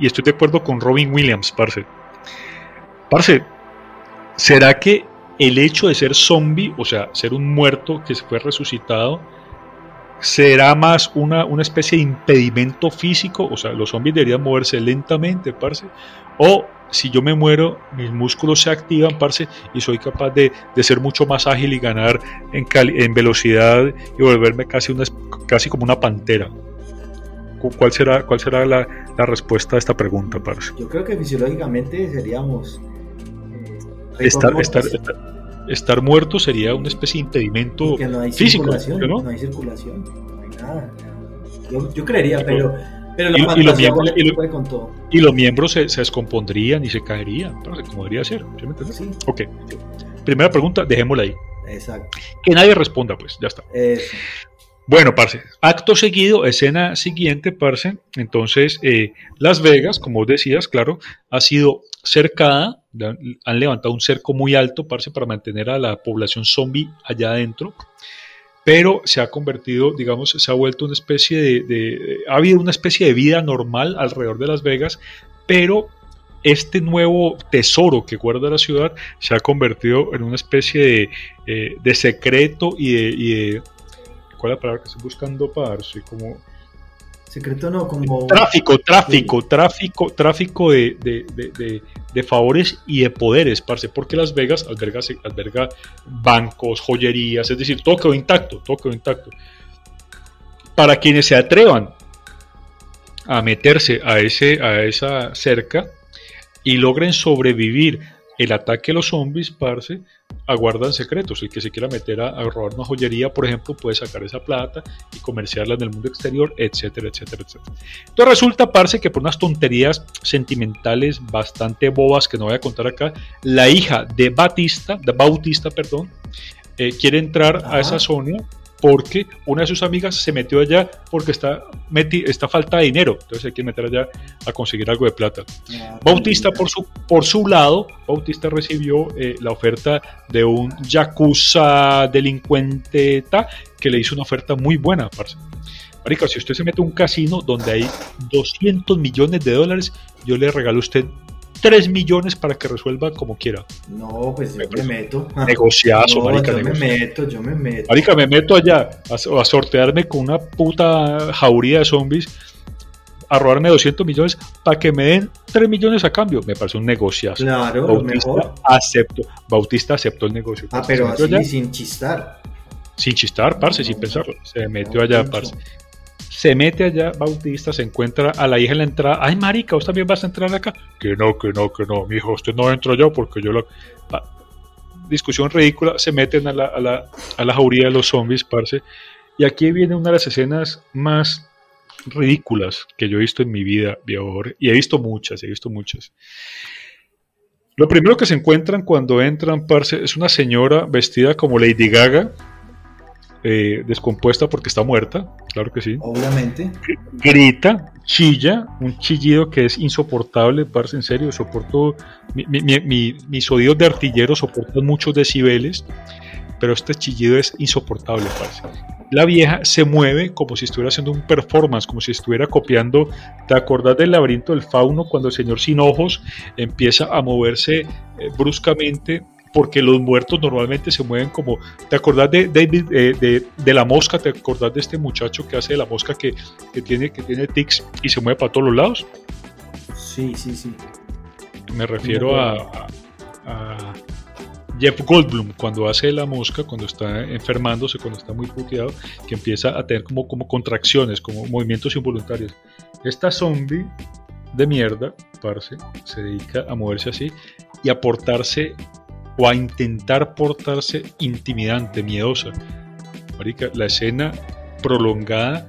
B: Y estoy de acuerdo con Robin Williams, parce. Parce, ¿será que el hecho de ser zombie, o sea, ser un muerto que se fue resucitado, será más una, una especie de impedimento físico? O sea, los zombies deberían moverse lentamente, parce. O si yo me muero, mis músculos se activan, parce, y soy capaz de, ser mucho más ágil y ganar en, en velocidad y volverme casi, una, casi como una pantera. ¿Cuál será, cuál será la, la respuesta a esta pregunta, parce?
A: Yo creo que fisiológicamente seríamos...
B: Eh, estar, estar, estar, muerto sería una especie de impedimento no hay físico.
A: Circulación, ¿no? no hay circulación, no hay nada. Yo, yo creería, pero... Pero
B: la y, y, los miembros, y, lo, con todo. y, los miembros, se, se, descompondrían y se caerían, como debería ser. ¿sí me entiendes? Sí. Ok. Primera pregunta, dejémosla ahí.
A: Exacto.
B: Que nadie responda, pues, ya está.
A: Eso.
B: Bueno, parce, acto seguido, escena siguiente, parce. Entonces, eh, Las Vegas, como decías, claro, ha sido cercada, han levantado un cerco muy alto, parce, para mantener a la población zombie allá adentro. Pero se ha convertido, digamos, se ha vuelto una especie de, Ha habido una especie de vida normal alrededor de Las Vegas, pero este nuevo tesoro que guarda la ciudad se ha convertido en una especie de, eh, de secreto y de, y de ¿Cuál es la palabra que estoy buscando, parce? Como...
A: Secreto no, como...
B: Tráfico, tráfico, tráfico, tráfico de, de, de, de, favores y de poderes, parce, porque Las Vegas alberga, alberga bancos, joyerías, es decir, todo quedó intacto, todo quedó intacto. Para quienes se atrevan a meterse a, ese, a esa cerca y logren sobrevivir el ataque a los zombies, parce, aguardan secretos. El que se quiera meter a, robar una joyería, por ejemplo, puede sacar esa plata y comerciarla en el mundo exterior, etcétera, etcétera, etcétera. Entonces resulta, parce, que por unas tonterías sentimentales bastante bobas que no voy a contar acá, la hija de Batista, de Bautista, perdón, eh, quiere entrar a esa zona porque una de sus amigas se metió allá porque está, meti, está falta de dinero, entonces hay que meter allá a conseguir algo de plata. Ah, Bautista por su, por su lado, Bautista recibió eh, la oferta de un yakuza delincuente que le hizo una oferta muy buena, parce. Marica, si usted se mete a un casino donde hay 200 millones de dólares, yo le regalo a usted 3 millones para que resuelva como quiera.
A: No, pues yo me meto.
B: Negociazo, marica.
A: Yo me meto, yo me meto.
B: Marica, me meto allá a, sortearme con una puta jauría de zombies, a robarme 200 millones para que me den 3 millones a cambio. Me parece un negociazo.
A: Claro,
B: Bautista
A: mejor.
B: acepto. Bautista aceptó el negocio.
A: Ah, pero así, sin chistar.
B: Sin chistar, parce, sin pensarlo. Se metió allá, parce se mete allá, Bautista, se encuentra a la hija en la entrada. Ay, marica, ¿vos también vas a entrar acá? Que no, que no, que no, mi hijo, usted no entra yo porque yo lo... Discusión ridícula, se meten a la, a la, a la jauría de los zombies, parce. Y aquí viene una de las escenas más ridículas que yo he visto en mi vida, y he visto muchas, he visto muchas. Lo primero que se encuentran cuando entran, parce, es una señora vestida como Lady Gaga, eh, descompuesta porque está muerta, claro que sí.
A: Obviamente.
B: Grita, chilla, un chillido que es insoportable, parce, en serio, soporto, mis oídos de artillero soportan muchos decibeles, pero este chillido es insoportable, parce. La vieja se mueve como si estuviera haciendo un performance, como si estuviera copiando. ¿Te acordás del laberinto del fauno cuando el señor sin ojos empieza a moverse eh, bruscamente porque los muertos normalmente se mueven como, ¿te acordás de David, eh, de, la mosca? ¿Te acordás de este muchacho que hace de la mosca que, tiene, que tiene tics y se mueve para todos los lados?
A: Sí, sí, sí.
B: Me refiero a, Jeff Goldblum cuando hace la mosca, cuando está enfermándose, cuando está muy puteado, que empieza a tener como, como contracciones, como movimientos involuntarios. Esta zombie de mierda, parce, se dedica a moverse así y a portarse o a intentar portarse intimidante, miedosa. Marica, la escena prolongada,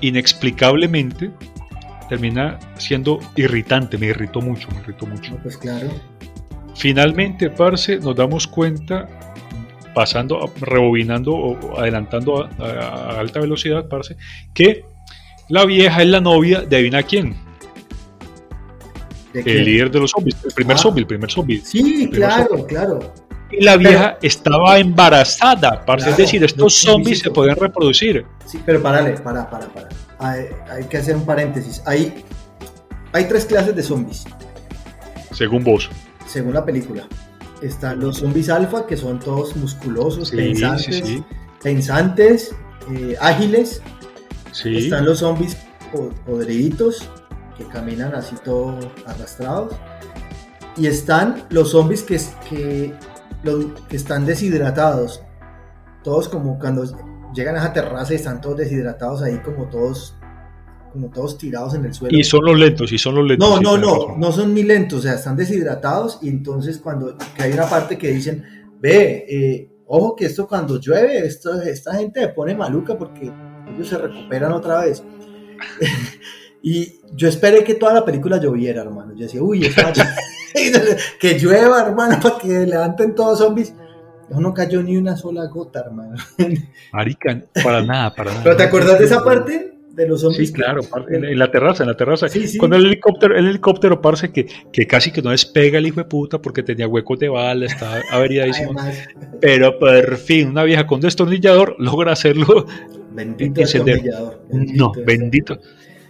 B: inexplicablemente, termina siendo irritante, me irritó mucho, me irritó mucho.
A: Pues claro.
B: Finalmente, parce, nos damos cuenta, pasando, rebobinando o adelantando a, alta velocidad, parce, que la vieja es la novia de adivina quién el líder de los zombies, el primer ah. zombie, el primer zombie.
A: Sí, claro, claro.
B: Y la vieja estaba embarazada, es decir, estos zombies se pueden reproducir.
A: Sí, pero parale, para, para, para. Hay, hay, que hacer un paréntesis. Hay, hay tres clases de zombies.
B: Según vos.
A: Según la película. Están los zombies alfa, que son todos musculosos, pensantes, pensantes eh, ágiles. Están los zombies podriditos, que caminan así todo arrastrados. Y están los zombies que, que, que están deshidratados. Todos como cuando llegan a esa terraza y están todos deshidratados ahí como todos como todos tirados en el suelo.
B: Y son los lentos, y son los lentos.
A: No, no, no, no son ni lentos, o sea, están deshidratados y entonces cuando que hay una parte que dicen, ve, eh, ojo que esto cuando llueve, esto, esta gente se pone maluca porque ellos se recuperan otra vez. [LAUGHS] y yo esperé que toda la película lloviera, hermano. Yo decía, uy, [LAUGHS] [LAUGHS] que llueva, hermano, para que levanten todos zombies. No cayó ni una sola gota, hermano. [LAUGHS]
B: Marica, para nada, para nada.
A: ¿Pero te acuerdas de esa parte? De los zombies.
B: Sí, claro, en, la terraza, en la terraza. Sí, Cuando el helicóptero, el helicóptero parece que, que casi que no despega el hijo de puta porque tenía huecos de bala, estaba averiadísimo. Pero por fin, una vieja con destornillador logra hacerlo.
A: Bendito destornillador.
B: no, bendito.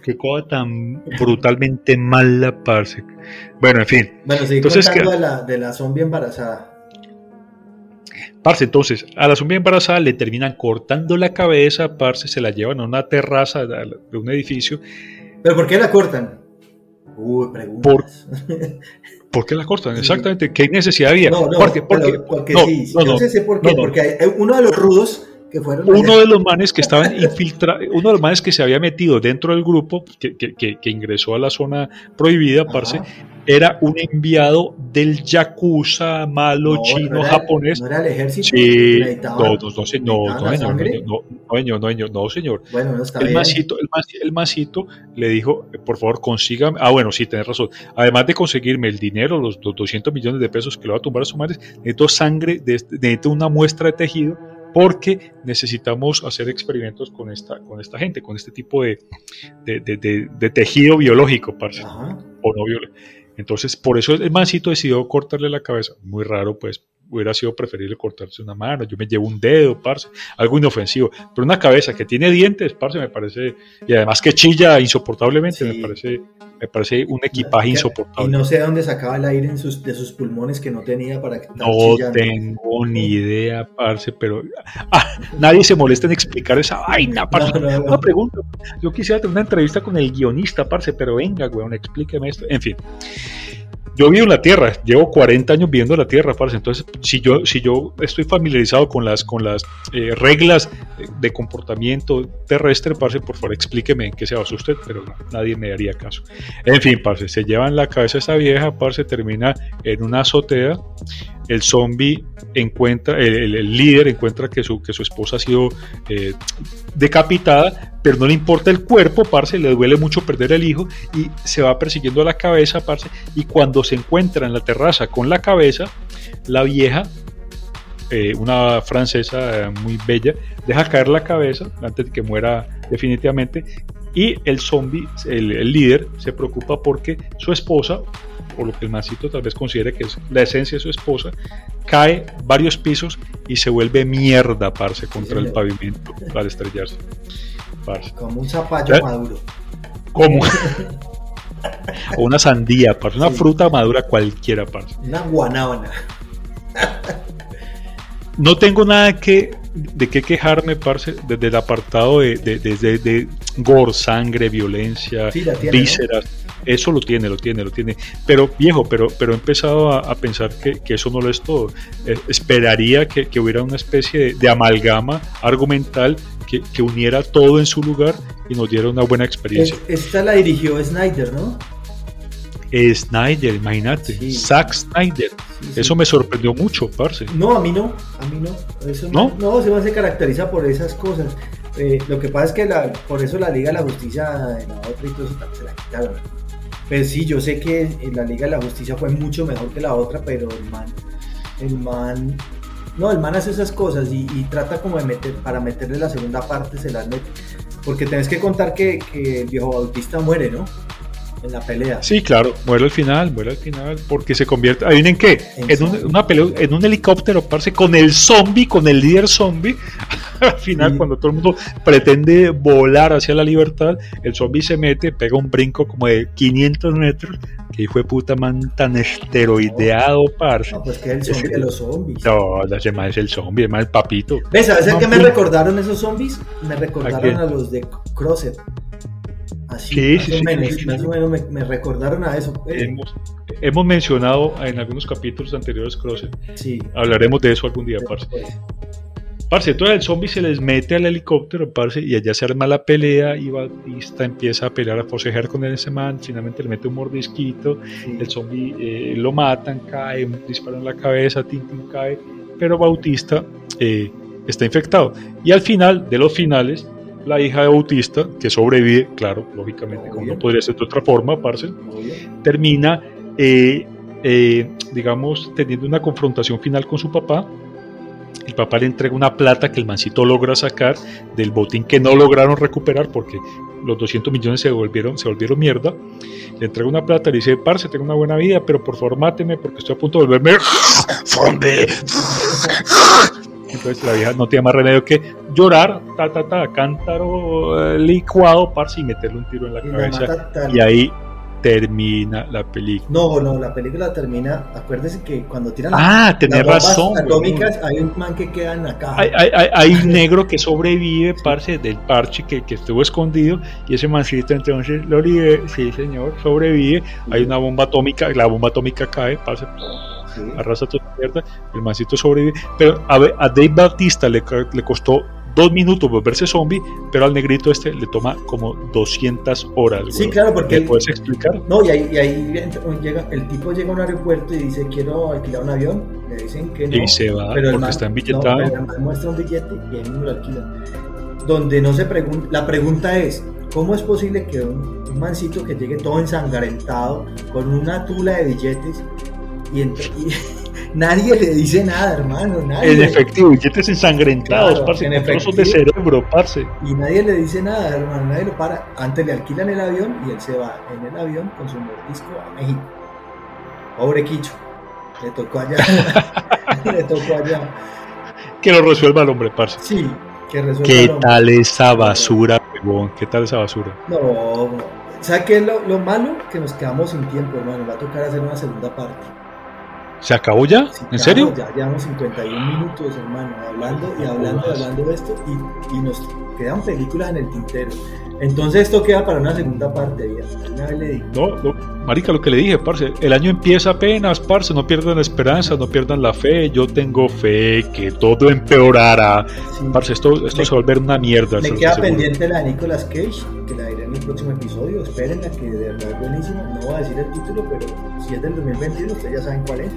B: Qué cosa tan brutalmente mala, parce. Bueno, en fin.
A: Bueno, seguí Entonces, contando de, la, de la zombie embarazada.
B: Parce, entonces, a la zombie embarazada le terminan cortando la cabeza, parce, se la llevan a una terraza de un edificio.
A: ¿Pero por qué la cortan? Uy, preguntas.
B: Por, [LAUGHS] qué la cortan? Exactamente. ¿Qué necesidad había?
A: No, no, porque, porque, porque sí, no, no, sé por qué. Porque hay, uno de los rudos
B: uno de los manes que estaban infiltrados, uno de los manes que se había metido dentro del grupo, que, que, que, ingresó a la zona prohibida, parce, era un enviado del Yakuza malo chino japonés.
A: ¿No era el ejército?
B: Sí, no, no, no, señor, no, señor, no, no, no, señor.
A: Bueno, no está
B: el, Masito, el, el masito le dijo, por favor, consígame. Ah, bueno, sí, tenés razón. Además de conseguirme el dinero, los, 200 millones de pesos que le va a tumbar a su madre, necesito sangre, necesito una muestra de tejido porque necesitamos hacer experimentos con esta, con esta gente, con este tipo de, de, tejido biológico, parce, o no biológico. Entonces, por eso el mancito decidió cortarle la cabeza. Muy raro, pues, hubiera sido preferible cortarse una mano, yo me llevo un dedo, parce, algo inofensivo, pero una cabeza que tiene dientes, parce, me parece, y además que chilla insoportablemente, me parece me parece un equipaje insoportable.
A: Y no sé dónde sacaba el aire en sus, de sus pulmones que no tenía para que
B: No tengo ni idea, parce, pero ah, nadie se molesta en explicar esa vaina, parce. Una pregunta, yo quisiera tener una entrevista con el guionista, parce, pero venga, weón, explíqueme esto. En fin yo vivo en la Tierra, llevo 40 años viviendo en la Tierra, parce. Entonces, si yo, si yo estoy familiarizado con las, con las eh, reglas de comportamiento terrestre, parce, por favor explíqueme en qué se basa usted, pero nadie me daría caso. En fin, parce, se llevan la cabeza esta vieja, parce, termina en una azotea el zombie encuentra, el, líder encuentra que su, que su esposa ha sido eh, decapitada, pero no le importa el cuerpo, parce, le duele mucho perder el hijo y se va persiguiendo a la cabeza, parce, y cuando se encuentra en la terraza con la cabeza, la vieja, eh, una francesa eh, muy bella, deja caer la cabeza antes de que muera definitivamente y el zombie, el, el líder, se preocupa porque su esposa o lo que el mancito tal vez considere que es la esencia de su esposa, cae varios pisos y se vuelve mierda, parce, contra el pavimento para estrellarse.
A: Como un zapallo maduro.
B: Como [LAUGHS] o una sandía, parce, una fruta madura cualquiera, parce.
A: Una guanábana.
B: no tengo nada que de qué quejarme, parce, desde el apartado de, de, de, gore, sangre, violencia, vísceras. Eso lo tiene, lo tiene, lo tiene. Pero viejo, pero, pero he empezado a, pensar que, eso no lo es todo. Eh, esperaría que, hubiera una especie de, amalgama argumental que, uniera todo en su lugar y nos diera una buena experiencia.
A: esta la dirigió Snyder, ¿no?
B: Snyder, imagínate, Zack Snyder. Eso me sorprendió mucho, parce.
A: No, a mí no, a mí no. Eso no, no, se se caracteriza por esas cosas. Eh, lo que pasa es que la, por eso la Liga de la Justicia de la otra y todo eso se la quitaron. Pues sí, yo sé que la Liga de la Justicia fue mucho mejor que la otra, pero el man, el man, no, el man hace esas cosas y, trata como de meter, para meterle la segunda parte se las mete. Porque tenés que contar que, que el viejo Bautista muere, ¿no? En la pelea.
B: Sí, claro, muere al final, muere al final, porque se convierte, ¿adivinen qué? En, un, una pelea, en un helicóptero, parce, con el zombie, con el líder zombie. [LAUGHS] al final, cuando todo el mundo pretende volar hacia la libertad, el zombie se mete, pega un brinco como de 500 metros, que de puta man tan esteroideado, parce.
A: No, pues que es el zombie de los zombies.
B: No, la semana es el zombie, es más el papito.
A: ¿Ves? ¿Sabes a qué me recordaron esos zombies? Me recordaron a, los de Crosset. Así, sí, más o menos, me, recordaron a eso.
B: Hemos, mencionado en algunos capítulos anteriores Crosset. Sí. Hablaremos de eso algún día, parce. Parce, entonces el zombie se les mete al helicóptero, parce, y allá se arma la pelea y Batista empieza a pelear, a forcejear con ese man, finalmente le mete un mordisquito, el zombie eh, lo matan, cae, un disparo en la cabeza, Tintin cae, pero Bautista eh, está infectado. Y al final de los finales, la hija de Bautista, que sobrevive, claro, lógicamente, como no podría ser de otra forma, parce, termina, eh, digamos, teniendo una confrontación final con su papá el papá le entrega una plata que el mancito logra sacar del botín que no lograron recuperar porque los 200 millones se volvieron, se volvieron mierda. Le entrega una plata, le dice, parce, tengo una buena vida, pero por favor máteme porque estoy a punto de volverme. [LAUGHS] Entonces la vieja no tiene más remedio que llorar, ta, ta, ta, cántaro eh, licuado, parce, y meterle un tiro en la cabeza. Y ahí termina la película.
A: No, no, la película termina. Acuérdese que cuando tiran
B: ah, las, razón,
A: atómicas, hay un man que queda en la caja.
B: Hay, hay, hay un [LAUGHS] negro que sobrevive, parce, del parche que, que, estuvo escondido. Y ese mancito entonces lo libre. Sí, señor, sobrevive. Hay una bomba atómica, la bomba atómica cae, parce. Arrasa toda la mierda, el mancito sobrevive. Pero a, a Dave Bautista le, le costó dos minutos volverse zombie, pero al negrito este le toma como 200 horas.
A: Sí, claro, porque...
B: ¿Me puedes explicar?
A: No, y ahí, y ahí llega, el tipo llega a un aeropuerto y dice, quiero alquilar un avión. Le dicen que no.
B: Y se va, pero porque está en billetado.
A: No, muestra un billete y ahí mismo lo alquilan. Donde no se pregunta... La pregunta es, ¿cómo es posible que un, mancito que llegue todo ensangrentado, con una tula de billetes, y, y [LAUGHS] Nadie le dice nada, hermano. Nadie.
B: En efectivo, billetes ensangrentados, parce, en trozos de cerebro, parce.
A: Y nadie le dice nada, hermano, nadie lo para. Antes le alquilan el avión y él se va en el avión con su mordisco a México. Pobre Quicho, le tocó allá. [LAUGHS] [LAUGHS] le tocó allá.
B: Que lo resuelva el hombre, parce.
A: Sí, que resuelva
B: ¿Qué tal esa basura, pegón? ¿Qué tal esa basura?
A: No, no. ¿Sabes qué es lo, lo malo? Que nos quedamos sin tiempo, hermano. Va a tocar hacer una segunda parte.
B: ¿Se acabó ya? ¿En serio?
A: Ya llevamos 51 minutos, hermano, hablando y hablando y hablando de esto y, y, nos quedan películas en el tintero. Entonces esto queda para una segunda parte,
B: No, no, marica, lo que le dije, parce, el año empieza apenas, parce, no pierdan la esperanza, no pierdan la fe, yo tengo fe que todo empeorará. Parce, esto, esto se va a volver una mierda.
A: Me queda pendiente la de Nicolas Cage, que la diré el próximo episodio, espérenla, que de verdad es buenísima, no voy a decir el título, pero si es del 2021, ustedes ya saben cuál es.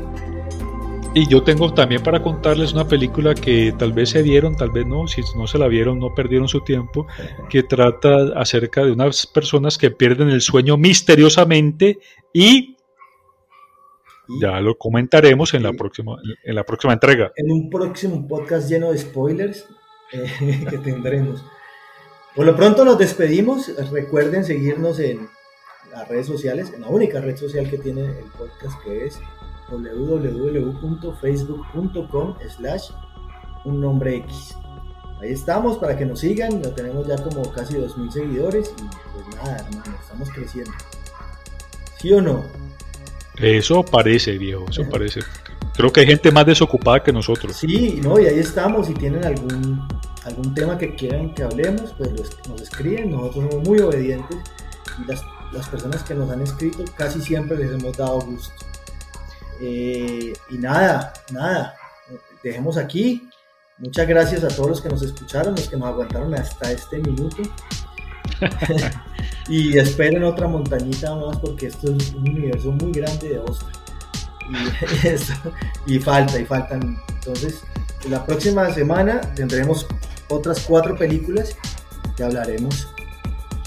B: Y yo tengo también para contarles una película que tal vez se vieron, tal vez no, si no se la vieron no perdieron su tiempo, que trata acerca de unas personas que pierden el sueño misteriosamente y ya lo comentaremos en la próxima en la próxima entrega.
A: En un próximo podcast lleno de spoilers eh, [LAUGHS] que tendremos. Por lo pronto nos despedimos. Recuerden seguirnos en las redes sociales, en la única red social que tiene el podcast que es www.facebook.com slash un nombre X. Ahí estamos para que nos sigan, ya tenemos ya como casi 2.000 seguidores y pues nada, hermano, estamos creciendo. ¿Sí o no?
B: Eso parece, viejo, eso parece. Creo que hay gente más desocupada que nosotros.
A: Sí, no, y ahí estamos. Si tienen algún, algún tema que quieran que hablemos, pues nos escriben. Nosotros somos muy obedientes y las, las personas que nos han escrito casi siempre les hemos dado gusto. Eh, y nada, nada, dejemos aquí. Muchas gracias a todos los que nos escucharon, los que nos aguantaron hasta este minuto. [LAUGHS] [LAUGHS] y esperen otra montañita más porque esto es un universo muy grande de Oscar. Y, [LAUGHS] y falta, y faltan. Entonces, la próxima semana tendremos otras cuatro películas que hablaremos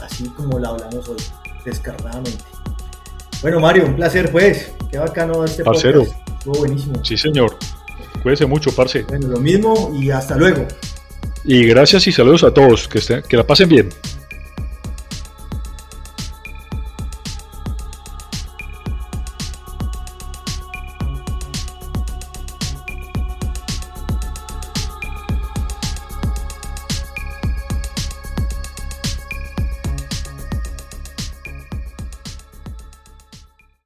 A: así como la hablamos hoy, descarnadamente. Bueno, Mario, un placer, pues. Qué bacano este
B: Parcero.
A: podcast. Estuvo buenísimo.
B: Sí, señor. Cuídese mucho, parce.
A: Bueno, lo mismo y hasta luego.
B: Y gracias y saludos a todos. Que, estén, que la pasen bien.